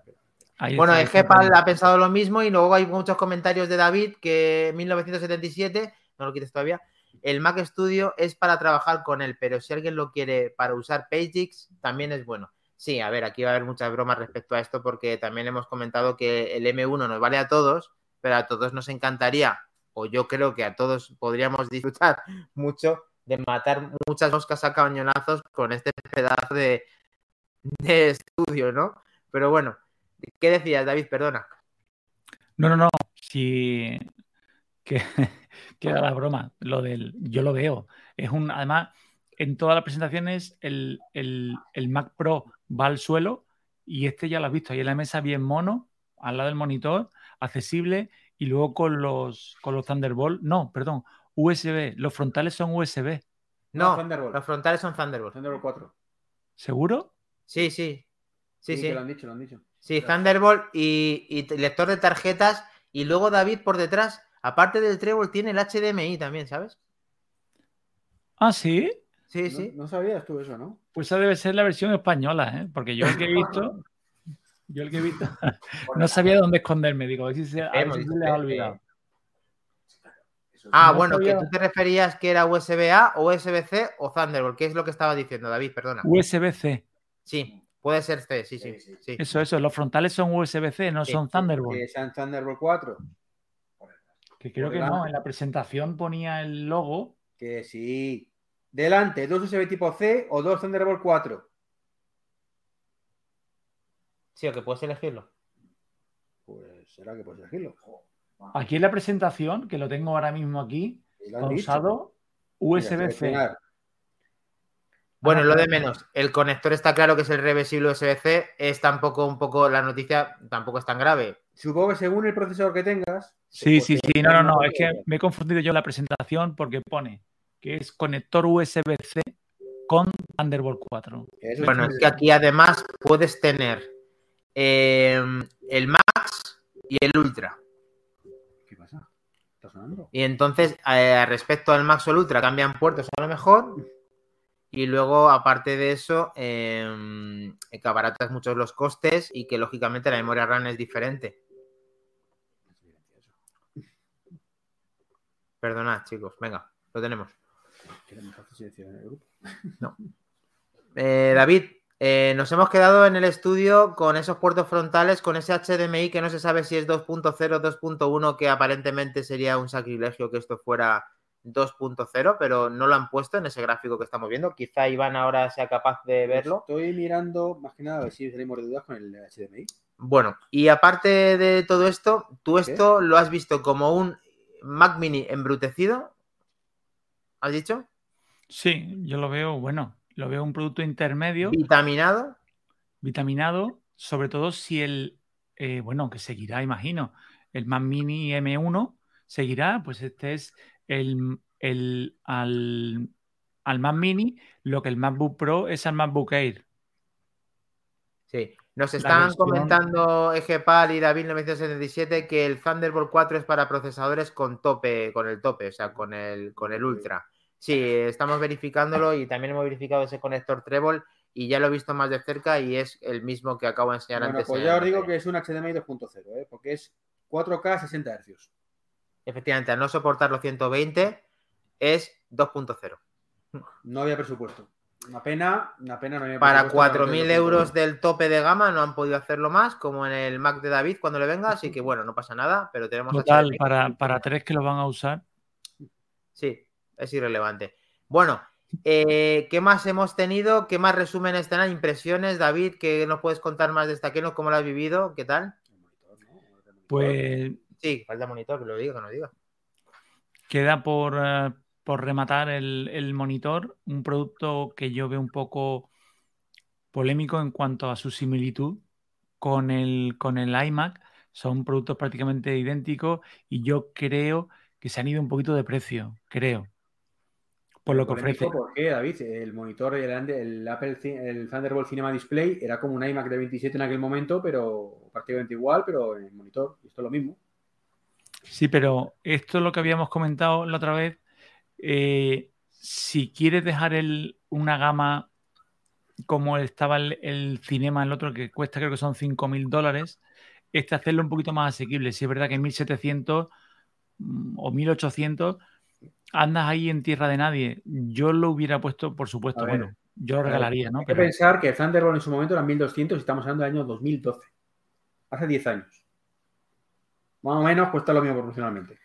Ahí Bueno, está, el. Gepal ha pensado lo mismo y luego hay muchos comentarios de David que en 1977, no lo quites todavía, el Mac Studio es para trabajar con él, pero si alguien lo quiere para usar Pagix, también es bueno. Sí, a ver, aquí va a haber muchas bromas respecto a esto porque también hemos comentado que el M1 nos vale a todos, pero a todos nos encantaría, o yo creo que a todos podríamos disfrutar mucho de matar muchas moscas a cañonazos con este pedazo de, estudio, ¿no? Pero bueno, ¿Qué decías, David? Perdona. No, no, no. Que, que era la broma. Lo del. Yo lo veo. Es un. Además, en todas las presentaciones, el, el- el Mac Pro va al suelo y este ya lo has visto. Ahí en la mesa bien mono, al lado del monitor, accesible, y luego con los, con los Thunderbolt. No, perdón, USB. Los frontales son USB. No, Thunderbolt. los frontales son Thunderbolt. Thunderbolt 4. ¿Seguro? Sí, sí. Sí, sí. que lo han dicho, lo han dicho. Sí, Thunderbolt y, y lector de tarjetas. Y luego David por detrás, aparte del Treble, tiene el HDMI también, ¿sabes? Ah, sí. Sí, No- sí. No, sabías tú eso, ¿no? Pues esa debe ser la versión española, ¿eh? Porque yo el que he visto, yo el que he visto, no sabía dónde esconderme. Digo, a ver si se, a ver Hemos si dicho se les ha que- olvidado. Ah, No bueno, que sabía- tú te referías que era USB-A o USB-C o Thunderbolt. ¿Qué es lo que estaba diciendo, David? Perdona. USB-C. Sí, puede ser C, sí, sí. Sí. Eso, eso. Los frontales son USB-C, no Sí, son Thunderbolt. Que sean Thunderbolt 4. Que creo por que no. En la presentación ponía el logo. Que sí. Delante, dos USB tipo C o dos Thunderbolt 4. Sí, o que puedes elegirlo. Pues será que puedes elegirlo. Aquí en la presentación, que lo tengo ahora mismo aquí, pausado, USB-C. Bueno, Ah, lo de menos. El conector está claro que es el reversible USB-C. Es tampoco un poco, la noticia tampoco es tan grave. Supongo que según el procesador que tengas. Sí, pues sí, sí. No, no, no. Es que me he confundido yo en la presentación porque pone que es conector USB-C con Thunderbolt 4. Eso Bueno, es que aquí además puedes tener eh, el Max y el Ultra. ¿Qué pasa? ¿Está sonando? Y entonces, eh, respecto al Max o el Ultra, cambian puertos a lo mejor. Y luego, aparte de eso, eh, que abaratas mucho los costes y que lógicamente la memoria RAM es diferente. Perdonad, chicos. Venga, lo tenemos. En el grupo. Eh, David, eh, nos hemos quedado en el estudio con esos puertos frontales, con ese HDMI que no se sabe si es 2.0 o 2.1, que aparentemente sería un sacrilegio que esto fuera 2.0, pero no lo han puesto en ese gráfico que estamos viendo. Quizá Iván ahora sea capaz de verlo. Estoy mirando más que nada a ver si de dudas con el HDMI. Bueno, y aparte de todo esto, tú ¿Qué? esto lo has visto como un Mac Mini embrutecido. ¿Has dicho? Sí, yo lo veo, bueno, lo veo un producto intermedio, Vitaminado. vitaminado, sobre todo si el, eh, bueno, que seguirá, imagino, el Mac Mini M1 seguirá, pues este es el, el al, al Mac Mini lo que el MacBook Pro es al MacBook Air. Sí, nos están versión- comentando Egepal y David 977 que el Thunderbolt 4 es para procesadores con tope, con el tope, o sea, con el, con el Ultra. Sí, estamos verificándolo y también hemos verificado ese conector Treble y ya lo he visto más de cerca y es el mismo que acabo de enseñar Bueno, antes. pues ya os digo que es un HDMI 2.0, ¿eh? porque es 4K 60 Hz. Efectivamente, al no soportar los 120 es 2.0. No había presupuesto. Una pena, una pena no había Para presupuesto 4.000 meterlo euros del tope de gama no han podido hacerlo más, como en el Mac de David cuando le venga, así que bueno, no pasa nada, pero tenemos Total, para, para tres que lo van a usar. Sí, es irrelevante. Bueno, eh, ¿qué más hemos tenido? ¿Qué más resúmenes están? Impresiones, David, ¿qué nos puedes contar más de esta? ¿Qué no- ¿Cómo lo has vivido? ¿Qué tal? ¿no? Pues Sí, falta monitor, que lo diga, que nos diga. Queda por, eh, por rematar el, el monitor, un producto que yo veo un poco polémico en cuanto a su similitud con el, con el iMac. Son productos prácticamente idénticos y yo creo que se han ido un poquito de precio, creo, por lo que ofrece. ¿Por qué, David? El monitor, el, el Apple, el Thunderbolt Cinema Display era como un iMac de 27 en aquel momento, pero prácticamente igual, pero en el monitor. Esto es lo mismo. Sí, pero esto es lo que habíamos comentado la otra vez. eh, si quieres dejar el, una gama como estaba el, el Cinema, el otro que cuesta creo que son 5.000 dólares, este hacerlo un poquito más asequible. Si es verdad que 1.700 mm, o 1.800 andas ahí en tierra de nadie. Yo lo hubiera puesto, por supuesto, ver, bueno, yo lo regalaría, ¿no? Hay que Pero pensar que el Thunderbolt en su momento eran 1200 y estamos hablando del año 2012. Hace 10 años. Más o menos cuesta lo mismo proporcionalmente.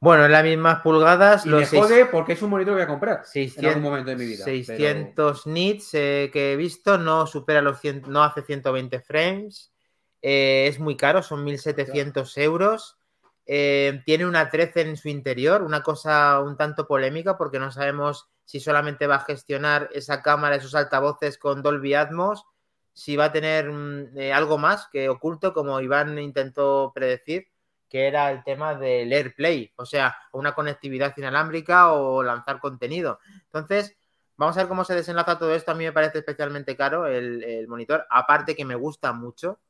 Bueno, en las mismas pulgadas, Y los me seis- jode porque es un monitor que voy a comprar en 600, algún momento de mi vida. 600 nits eh, que he visto, no supera los 100, no hace 120 frames. Eh, es muy caro, son 1.700 euros. Eh, tiene una 13 en su interior, una cosa un tanto polémica porque no sabemos si solamente va a gestionar esa cámara, esos altavoces con Dolby Atmos, si va a tener mm, eh, algo más que oculto, como Iván intentó predecir, que era el tema del AirPlay, o sea, una conectividad inalámbrica o lanzar contenido. Entonces, vamos a ver cómo se desenlaza todo esto. A mí me parece especialmente caro el, el monitor, aparte que me gusta mucho,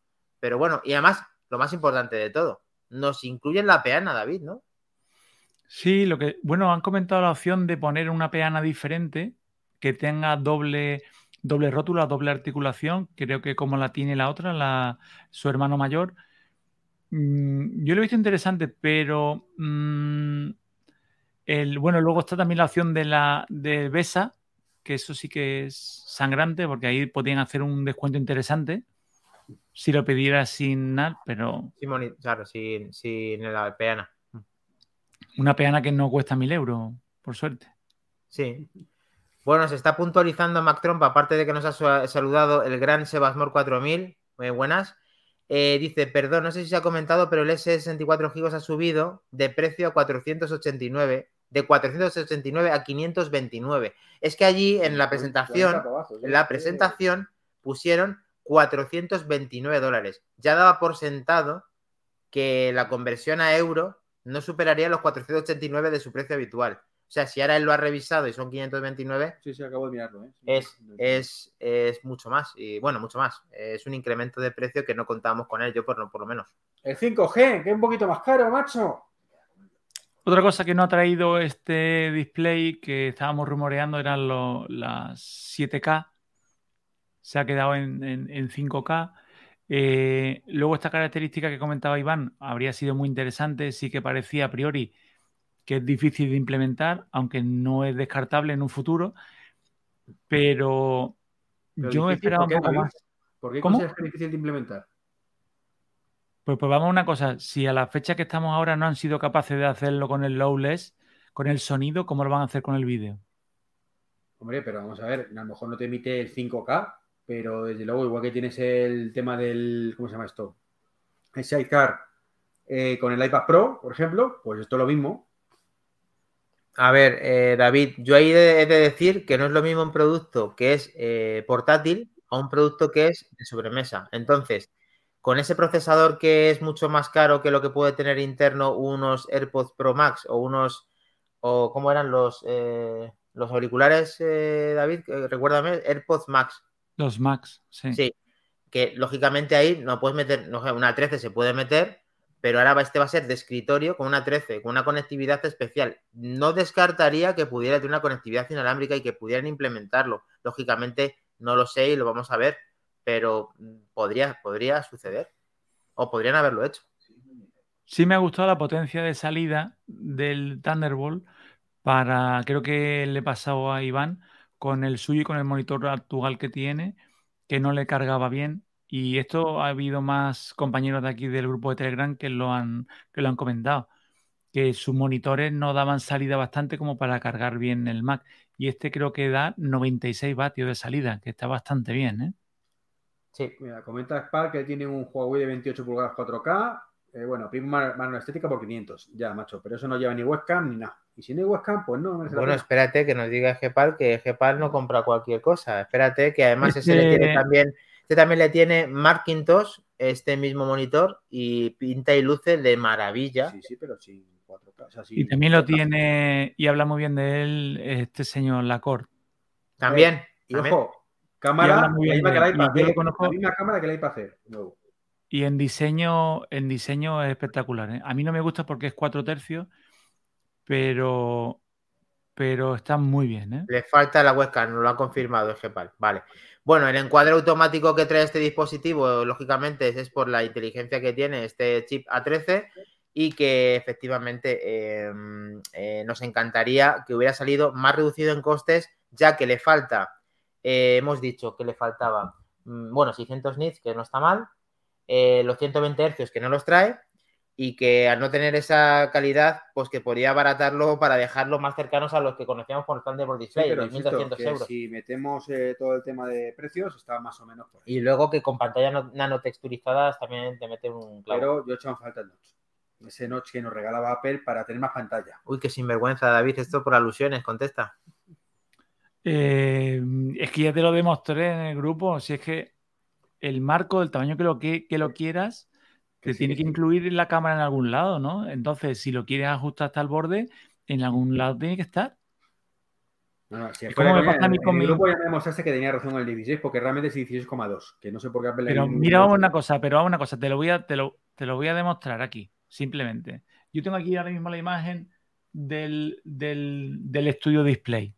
pero bueno, y además, lo más importante de todo, nos incluyen la peana, David, ¿no? Sí, lo que, bueno, han comentado la opción de poner una peana diferente que tenga doble, doble rótula, doble articulación, creo que como la tiene la otra, la, su hermano mayor. Mm, yo lo he visto interesante, pero mm, el, bueno, luego está también la opción de la de Besa, que eso sí que es sangrante, porque ahí podían hacer un descuento interesante si lo pidiera sin nada, pero. claro, sin, sin la peana. Una peana que no cuesta mil euros, por suerte. Sí. Bueno, se está puntualizando Mac Trump, aparte de que nos ha saludado el gran Sebasmor 4000. Muy buenas. Eh, dice, perdón, no sé si se ha comentado, pero el S64 GB ha subido de precio a 489, de 489 a 529. Es que allí en la presentación, en la presentación pusieron 429 dólares. Ya daba por sentado que la conversión a euro no superaría los 489 de su precio habitual. O sea, si ahora él lo ha revisado y son 529, sí, sí, acabo de mirarlo. ¿eh? Es, es, es, mucho más. Y bueno, mucho más. Es un incremento de precio que no contábamos con él, yo por, por lo menos. El 5G, que es un poquito más caro, macho. Otra cosa que no ha traído este display que estábamos rumoreando eran las 7K se ha quedado en, 5K. Eh, luego esta característica que comentaba Iván habría sido muy interesante, sí que parecía a priori que es difícil de implementar, aunque no es descartable en un futuro, pero, yo me esperaba un poco más. ¿Por qué ¿Cómo? que es difícil de implementar? Pues, pues vamos a una cosa, si a la fecha que estamos ahora no han sido capaces de hacerlo con el lowless, con el sonido, ¿cómo lo van a hacer con el vídeo? Hombre, pero vamos a ver, a lo mejor no te emite el 5K, pero desde luego, igual que tienes el tema del, ¿cómo se llama esto? El Sidecar eh, con el iPad Pro, por ejemplo, pues esto es lo mismo. A ver, eh, David, yo ahí he de decir que no es lo mismo un producto que es eh, portátil a un producto que es de sobremesa. Entonces, con ese procesador que es mucho más caro que lo que puede tener interno unos AirPods Pro Max o unos, o ¿cómo eran los, los auriculares, David? Recuérdame, AirPods Max. Los Max, sí. Sí, que lógicamente ahí no puedes meter, no, una 13 se puede meter, pero ahora este va a ser de escritorio con una 13, con una conectividad especial. No descartaría que pudiera tener una conectividad inalámbrica y que pudieran implementarlo. Lógicamente no lo sé y lo vamos a ver, pero podría, podría suceder o podrían haberlo hecho. Sí me ha gustado la potencia de salida del Thunderbolt para, creo que le he pasado a Iván, con el suyo y con el monitor actual que tiene, que no le cargaba bien. Y esto ha habido más compañeros de aquí del grupo de Telegram que lo han, que lo han comentado, que sus monitores no daban salida bastante como para cargar bien el Mac. Y este creo que da 96 vatios de salida, que está bastante bien, ¿eh? Sí. Mira, comenta Spark que tiene un Huawei de 28 pulgadas 4K. Eh, bueno, mano estética por 500, ya, macho, pero eso no lleva ni webcam ni nada. Y si no hay webcam, pues no. bueno, espérate que nos diga Gepal que Gepal no compra cualquier cosa. Espérate que además ese le tiene también, este también le tiene Macintosh, este mismo monitor, y pinta y luce de maravilla. Sí, sí, pero sin 4K. y también lo tiene, y habla muy bien de él, este señor Lacorte. También. Y ojo, cámara, la misma, que la, la misma cámara que la iPad hacer. Y en diseño, en diseño es espectacular. ¿eh? A mí no me gusta porque es 4 tercios pero, pero está muy bien. ¿eh? Le falta la webcam, no lo ha confirmado el GPAL. Vale. Bueno, el encuadre automático que trae este dispositivo, lógicamente, es por la inteligencia que tiene este chip A13 y que efectivamente em, eh, nos encantaría que hubiera salido más reducido en costes, ya que le falta, eh, hemos dicho que le faltaba, mm, bueno, 600 nits, que no está mal, los 120 Hz que no los trae, y que al no tener esa calidad, pues que podría abaratarlo para dejarlo más cercanos a los que conocíamos por Thunderbolt Display, pero 2.200 insisto, que euros. Si metemos eh, todo el tema de precios, está más o menos por ahí. Y luego que con pantallas no- nanotexturizadas también te mete un clavo. Pero yo he echado en falta el notch. Ese notch que nos regalaba Apple para tener más pantalla. Uy, qué sinvergüenza, David, esto por alusiones, contesta. Eh, es que ya te lo demostré en el grupo. Si es que el marco, del tamaño que lo, que, que lo quieras, Que te sí, tiene que que sí. incluir la cámara en algún lado, ¿no? Entonces, si lo quieres ajustar hasta el borde, en algún lado tiene que estar. No, no, si fuera me pasa a mí con mi- grupo ya me demostraste que tenía razón el 16, porque realmente es 16,2. Que no sé por qué Apple le Pero mira vamos una cosa, pero vamos una cosa, te lo voy a, te lo, te lo voy a demostrar aquí, simplemente. Yo tengo aquí ahora mismo la imagen del, del, del estudio display.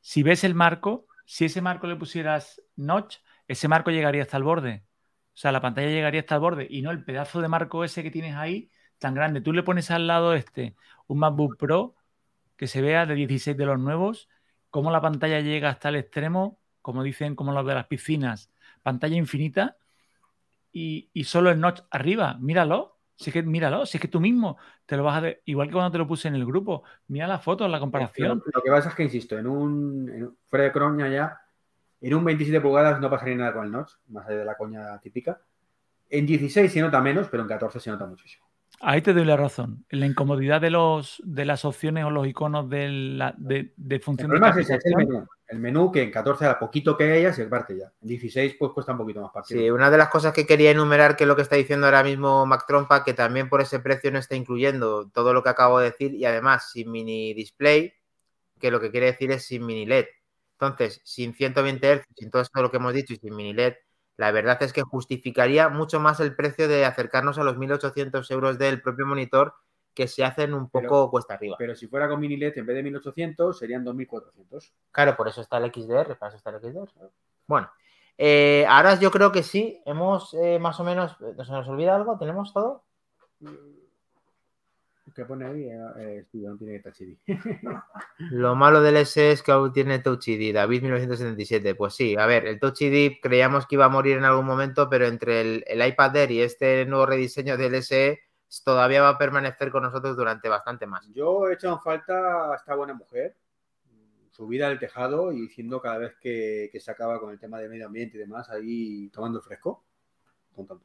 Si ves el marco, si ese marco le pusieras notch, ese marco llegaría hasta el borde. O sea, la pantalla llegaría hasta el borde y no el pedazo de marco ese que tienes ahí tan grande. Tú le pones al lado este un MacBook Pro que se vea de 16 de los nuevos, cómo la pantalla llega hasta el extremo, como dicen, como los de las piscinas, pantalla infinita y, y solo el notch arriba. Míralo. Si es que míralo, si es que tú mismo te lo vas a de- igual que cuando te lo puse en el grupo, mira la foto, la comparación. Lo, que pasa es que, insisto, en un, en fuera de croña ya, en un 27 pulgadas no pasaría nada con el notch, más allá de la coña típica. En 16 se nota menos, pero en 14 se nota muchísimo. Ahí te doy la razón. La incomodidad de los de las opciones o los iconos de, la, de, de El función de problema es, ese, es el menú. El menú que en 14 a poquito que haya se parte ya. En 16 pues cuesta un poquito más partir. Sí, una de las cosas que quería enumerar, que es lo que está diciendo ahora mismo Mac Trompa, que también por ese precio no está incluyendo todo lo que acabo de decir y además sin mini display, que lo que quiere decir es sin mini LED. Entonces, sin 120 Hz, sin todo esto lo que hemos dicho y sin mini LED, la verdad es que justificaría mucho más el precio de acercarnos a los 1.800 euros del propio monitor que se hacen un poco Pero- cuesta arriba. Pero si fuera con mini LED en vez de 1800 serían 2400. Claro, por eso está el XDR, para eso está el XDR. Bueno, eh, ahora yo creo que sí, hemos eh, más o menos, ¿no se nos olvida algo? ¿Tenemos todo? ¿Qué pone ahí? Eh, eh, no tiene Touch ID. Lo malo del S es que aún tiene Touch ID, David 1977. Pues sí, a ver, el Touch ID creíamos que iba a morir en algún momento, pero entre el, el iPad Air y este nuevo rediseño del SE todavía va a permanecer con nosotros durante bastante más. Yo he echado en falta a esta buena mujer, subida al tejado y diciendo cada vez que, que se acaba con el tema de medio ambiente y demás, ahí tomando fresco. Contando.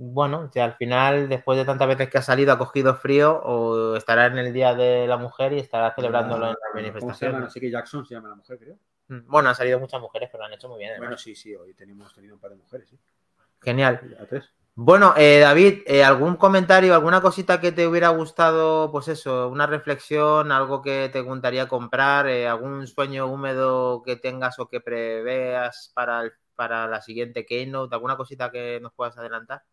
Bueno, si al final, después de tantas veces que ha salido, ha cogido frío, o estará en el Día de la Mujer y estará celebrándolo en las ¿Cómo se llama? Jackson se llama la mujer, creo. Mm, Bueno, han salido muchas mujeres, pero lo han hecho muy bien. además. Bueno, sí, sí, hoy tenemos tenido un par de mujeres, sí. Genial. A tres. Bueno, eh, David, eh, ¿algún comentario, alguna cosita que te hubiera gustado, pues eso, una reflexión, algo que te gustaría comprar, eh, algún sueño húmedo que tengas o que preveas para, el- para la siguiente Keynote, alguna cosita que nos puedas adelantar?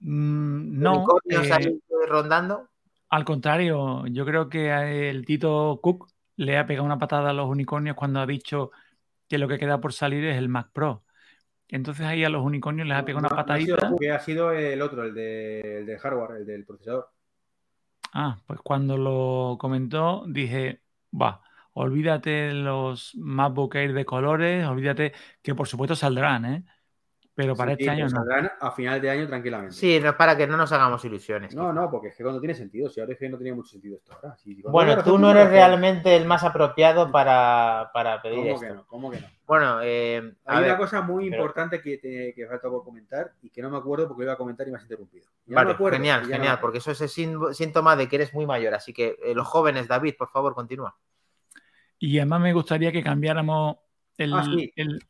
Mm, no, ¿Unicornios eh, ahí rondando? al contrario, yo creo que el Tito Cook le ha pegado una patada a los unicornios cuando ha dicho que lo que queda por salir es el Mac Pro. Entonces ahí a los unicornios les ha pegado una no patadita. que ha sido el otro, el de, el de hardware, el del procesador. Ah, pues cuando lo comentó dije, va, olvídate los MacBook Air de colores, olvídate que por supuesto saldrán, ¿eh? Pero para Sí, este año no. a final de año tranquilamente. Sí, no es para que no nos hagamos ilusiones. No, no, porque es que cuando tiene sentido, si ahora es que no tenía mucho sentido esto ahora. Si Bueno, tú no eres razón. realmente el más apropiado para, para pedir ¿Cómo esto. que no? ¿Cómo que no? Bueno, eh, Hay ver, una cosa muy pero- importante que, te, que falta por comentar y que no me acuerdo porque lo iba a comentar y me has interrumpido. Ya Vale, acuerdo, genial, no genial, me porque eso es el sín- síntoma de que eres muy mayor. Así que eh, los jóvenes, David, por favor, continúa. Y además me gustaría que cambiáramos el, Ah, sí. el-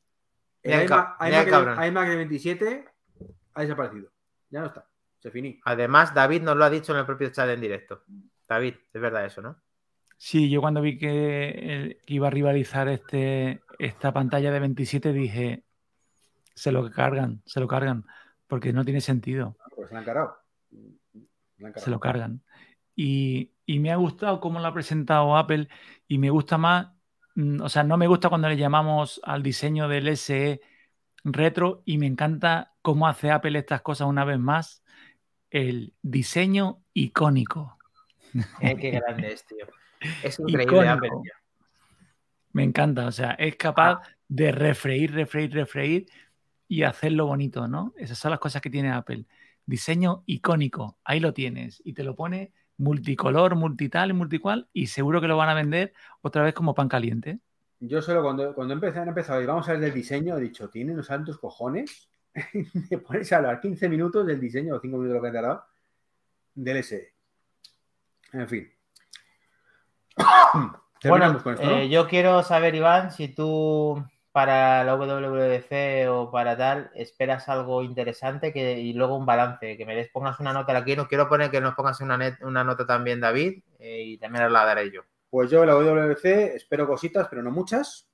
El Mira el iMac, ca- mira el iMac cabrón. de, iMac de 27 ha desaparecido. Ya no está. Se finí. Además, David nos lo ha dicho en el propio chat en directo. David, es verdad eso, ¿no? Sí, yo cuando vi que, el- que iba a rivalizar este, esta pantalla de 27 dije, se lo cargan, se lo cargan, porque no tiene sentido, Pues se la han cargado. Se la han se lo cargan. Y, y me ha gustado cómo lo ha presentado Apple y me gusta más, o sea, no me gusta cuando le llamamos al diseño del SE retro y me encanta cómo hace Apple estas cosas una vez más, el diseño icónico. Eh, qué grande es, tío. Es increíble, Icónico. Apple, tío. Me encanta, o sea, es capaz de refreír, refreír, refreír y hacerlo bonito, ¿no? Esas son las cosas que tiene Apple. diseño icónico, ahí lo tienes, y te lo pone multicolor, multital, multicual, y seguro que lo van a vender otra vez como pan caliente. Yo solo cuando, cuando empecé, han empezado y vamos a ver del diseño, he dicho, ¿tienen unos santos cojones? Me pones a hablar 15 minutos del diseño o 5 minutos lo que he tardado del SE. En fin. Bueno, eh, yo quiero saber, Iván, si tú para la WWDC o para tal esperas algo interesante que, y luego un balance, que me des, pongas una nota aquí. No quiero poner que nos pongas una, una nota también, David, eh, y también la daré yo. Pues yo la WWDC espero cositas, pero no muchas.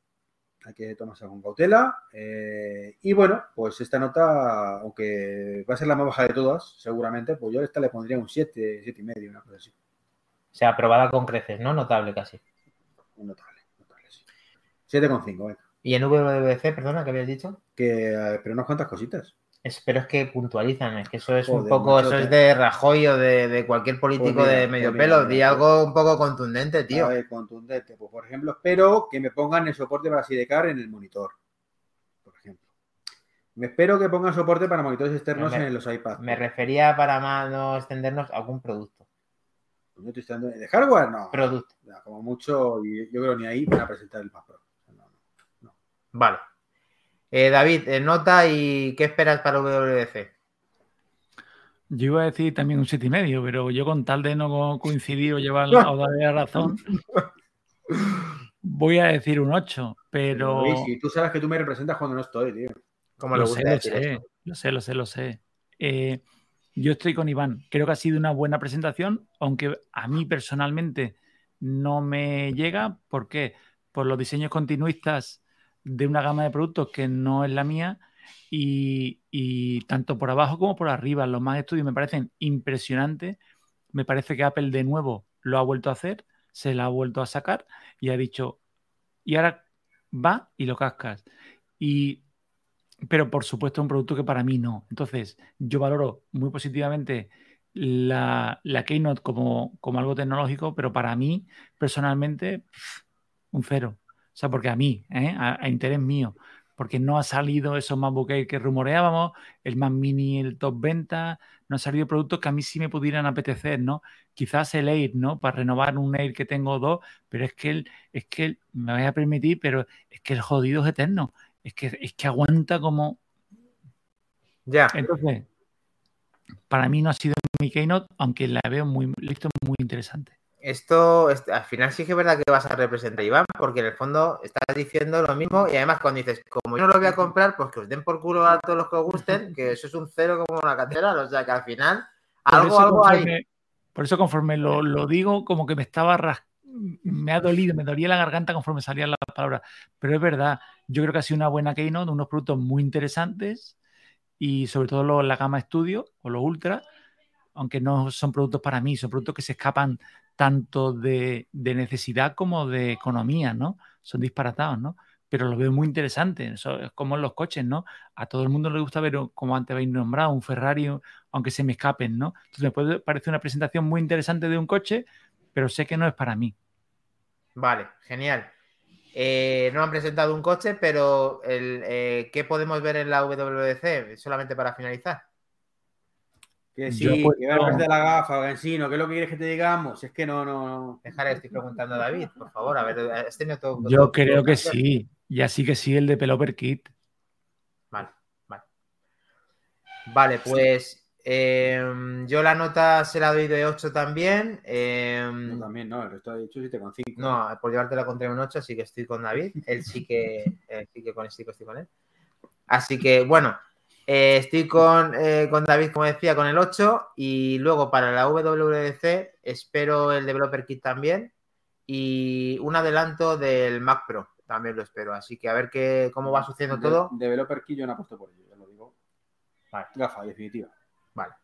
Hay que tomarse con cautela. Eh, y bueno, pues esta nota, aunque va a ser la más baja de todas, seguramente, pues yo a esta le pondría un 7, 7 y medio, una cosa así. O sea, aprobada con creces, ¿no? Notable casi. Notable, notable, sí. 7,5, venga. ¿Y en WWDC, perdona, qué habías dicho? Que, pero unas cuantas cositas. pero es que puntualizan, es que eso es un poco, eso es de Rajoy o de, cualquier político de medio pues pelo. Di algo un poco contundente, tío. A contundente. Pues, por ejemplo, espero que me pongan el soporte para Sidecar en el monitor. Por ejemplo. Me espero que pongan soporte para monitores externos en los iPads. Me refería para más no extendernos a algún producto. ¿De hardware? No. Producto. como mucho, y yo creo ni ahí van a presentar el Mac Pro. Vale. Eh, David, eh, nota y qué esperas para WWDC. Yo iba a decir también un siete y medio, pero yo con tal de no coincidir o llevar o darle la razón, voy a decir un 8, pero... Si tú sabes que tú me representas cuando no estoy, tío. Como lo, sé, lo sé, lo sé, lo sé, lo sé, yo estoy con Iván. Creo que ha sido una buena presentación, aunque a mí personalmente no me llega. ¿Por qué? Por los diseños continuistas de una gama de productos que no es la mía y, tanto por abajo como por arriba. Los más estudios me parecen impresionantes. Me parece que Apple de nuevo lo ha vuelto a hacer, se la ha vuelto a sacar y ha dicho, y ahora va y lo cascas. Y, pero por supuesto un producto que para mí no. Entonces yo valoro muy positivamente la, la Keynote como, como algo tecnológico, pero para mí personalmente un cero. O sea, porque a mí, ¿eh? a, interés mío, porque no ha salido esos MacBook Air que rumoreábamos, el Mac Mini, el top venta, no han salido productos que a mí sí me pudieran apetecer, ¿no? Quizás el Air, ¿no? Para renovar un Air que tengo dos, pero es que el, es que me voy a permitir, pero es que el jodido es eterno. Es que, es que aguanta como. Ya. Entonces, para mí no ha sido mi keynote, aunque la veo muy listo, muy interesante esto al final sí que es verdad que vas a representar a Iván, porque en el fondo estás diciendo lo mismo y además cuando dices, como yo no lo voy a comprar, pues que os den por culo a todos los que os gusten, que eso es un cero como una catedral, o sea que al final algo, algo hay. Por eso conforme lo, digo, como que me estaba me ha dolido, me dolía la garganta conforme salían las palabras, pero es verdad, yo creo que ha sido una buena keynote, unos productos muy interesantes y sobre todo la gama estudio o los ultra, aunque no son productos para mí, son productos que se escapan tanto de, necesidad como de economía, ¿no? Son disparatados, ¿no? Pero los veo muy interesantes, es como en los coches, ¿no? A todo el mundo le gusta ver, como antes habéis nombrado, un Ferrari, aunque se me escapen, ¿no? Entonces me puede parecer una presentación muy interesante de un coche, pero sé que no es para mí. Vale, genial. Eh, no han presentado un coche, pero eh, ¿qué podemos ver en la WWDC? Solamente para finalizar. Que sí, que va a de la gafa, Gansino, ¿qué es lo que quieres que te digamos? Es que no, no. Dejar, estoy preguntando a David, por favor, a ver, este todo, Yo creo que sí, y así que sí, el de Peloper Kit. Vale, vale. Vale, pues em, yo la nota se la doy de 8 también. Em, también, no, el resto ha dicho 7,5. No, por llevarte la contra un 8, así que estoy con David. Él sí que, sí que con, sí que estoy con él. Así que, bueno. Eh, estoy eh, con, David, como decía, con el 8 y luego para la WWDC espero el Developer Kit también y un adelanto del Mac Pro también lo espero. Así que a ver qué, cómo va sucediendo todo. Developer Kit yo no apuesto por ello, ya lo digo. Vale. Gafa, definitiva. Vale.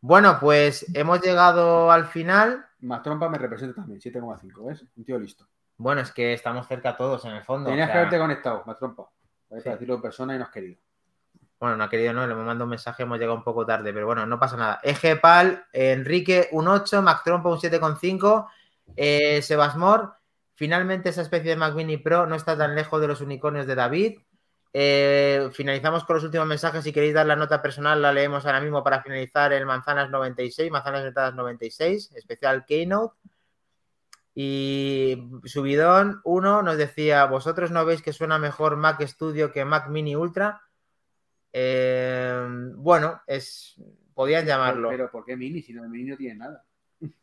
Bueno, pues hemos llegado al final. Más trompa me representa también, 7,5, ¿ves? Un tío listo. Bueno, es que estamos cerca todos en el fondo. Tenías que haberte conectado, más trompa. Para decirlo en persona y no has querido. Bueno, no ha querido, no, le hemos mandado un mensaje, hemos llegado un poco tarde, pero bueno, no pasa nada. Egepal, Enrique un 8, Mac Trompa un 7,5, eh, Sebasmor, finalmente esa especie de Mac Mini Pro no está tan lejos de los unicornios de David. eh, finalizamos con los últimos mensajes. Si queréis dar la nota personal, la leemos ahora mismo para finalizar el Manzanas 96, Manzanas Ventadas 96, especial Keynote. Y Subidón 1 nos decía: ¿Vosotros no veis que suena mejor Mac Studio que Mac Mini Ultra? Eh, bueno, es podían llamarlo. Pero, ¿por qué Mini? Si no, el Mini no tiene nada.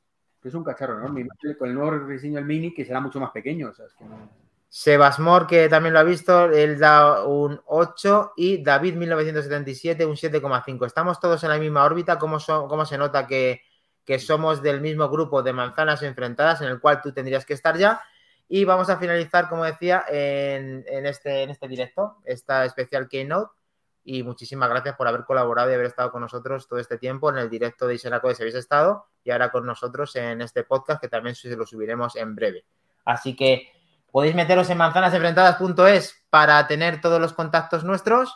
Es un cacharro enorme. Con el nuevo diseño del Mini, que será mucho más pequeño. O sea, es que no... Sebasmor, que también lo ha visto, él da un 8 y David 1977 un 7,5. Estamos todos en la misma órbita. ¿Cómo, cómo se nota que, que, somos del mismo grupo de manzanas enfrentadas en el cual tú tendrías que estar ya? Y vamos a finalizar, como decía, en, en este, en este directo, esta especial Keynote y muchísimas gracias por haber colaborado y haber estado con nosotros todo este tiempo en el directo de Isenaco si habéis estado y ahora con nosotros en este podcast que también se lo subiremos en breve. Así que podéis meteros en manzanasenfrentadas.es para tener todos los contactos nuestros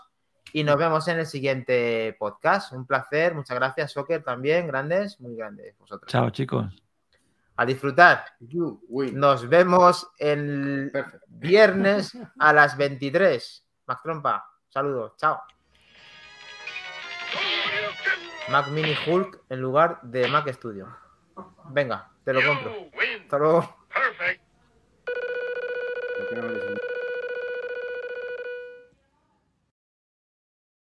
y nos vemos en el siguiente podcast. Un placer, muchas gracias, Soccer también, grandes, muy grandes vosotros. Chao, chicos. A disfrutar. Nos vemos el viernes a las 23. Max Trompa, saludos, chao. Mac Mini Hulk en lugar de Mac Studio. Venga, te lo compro. Hasta luego.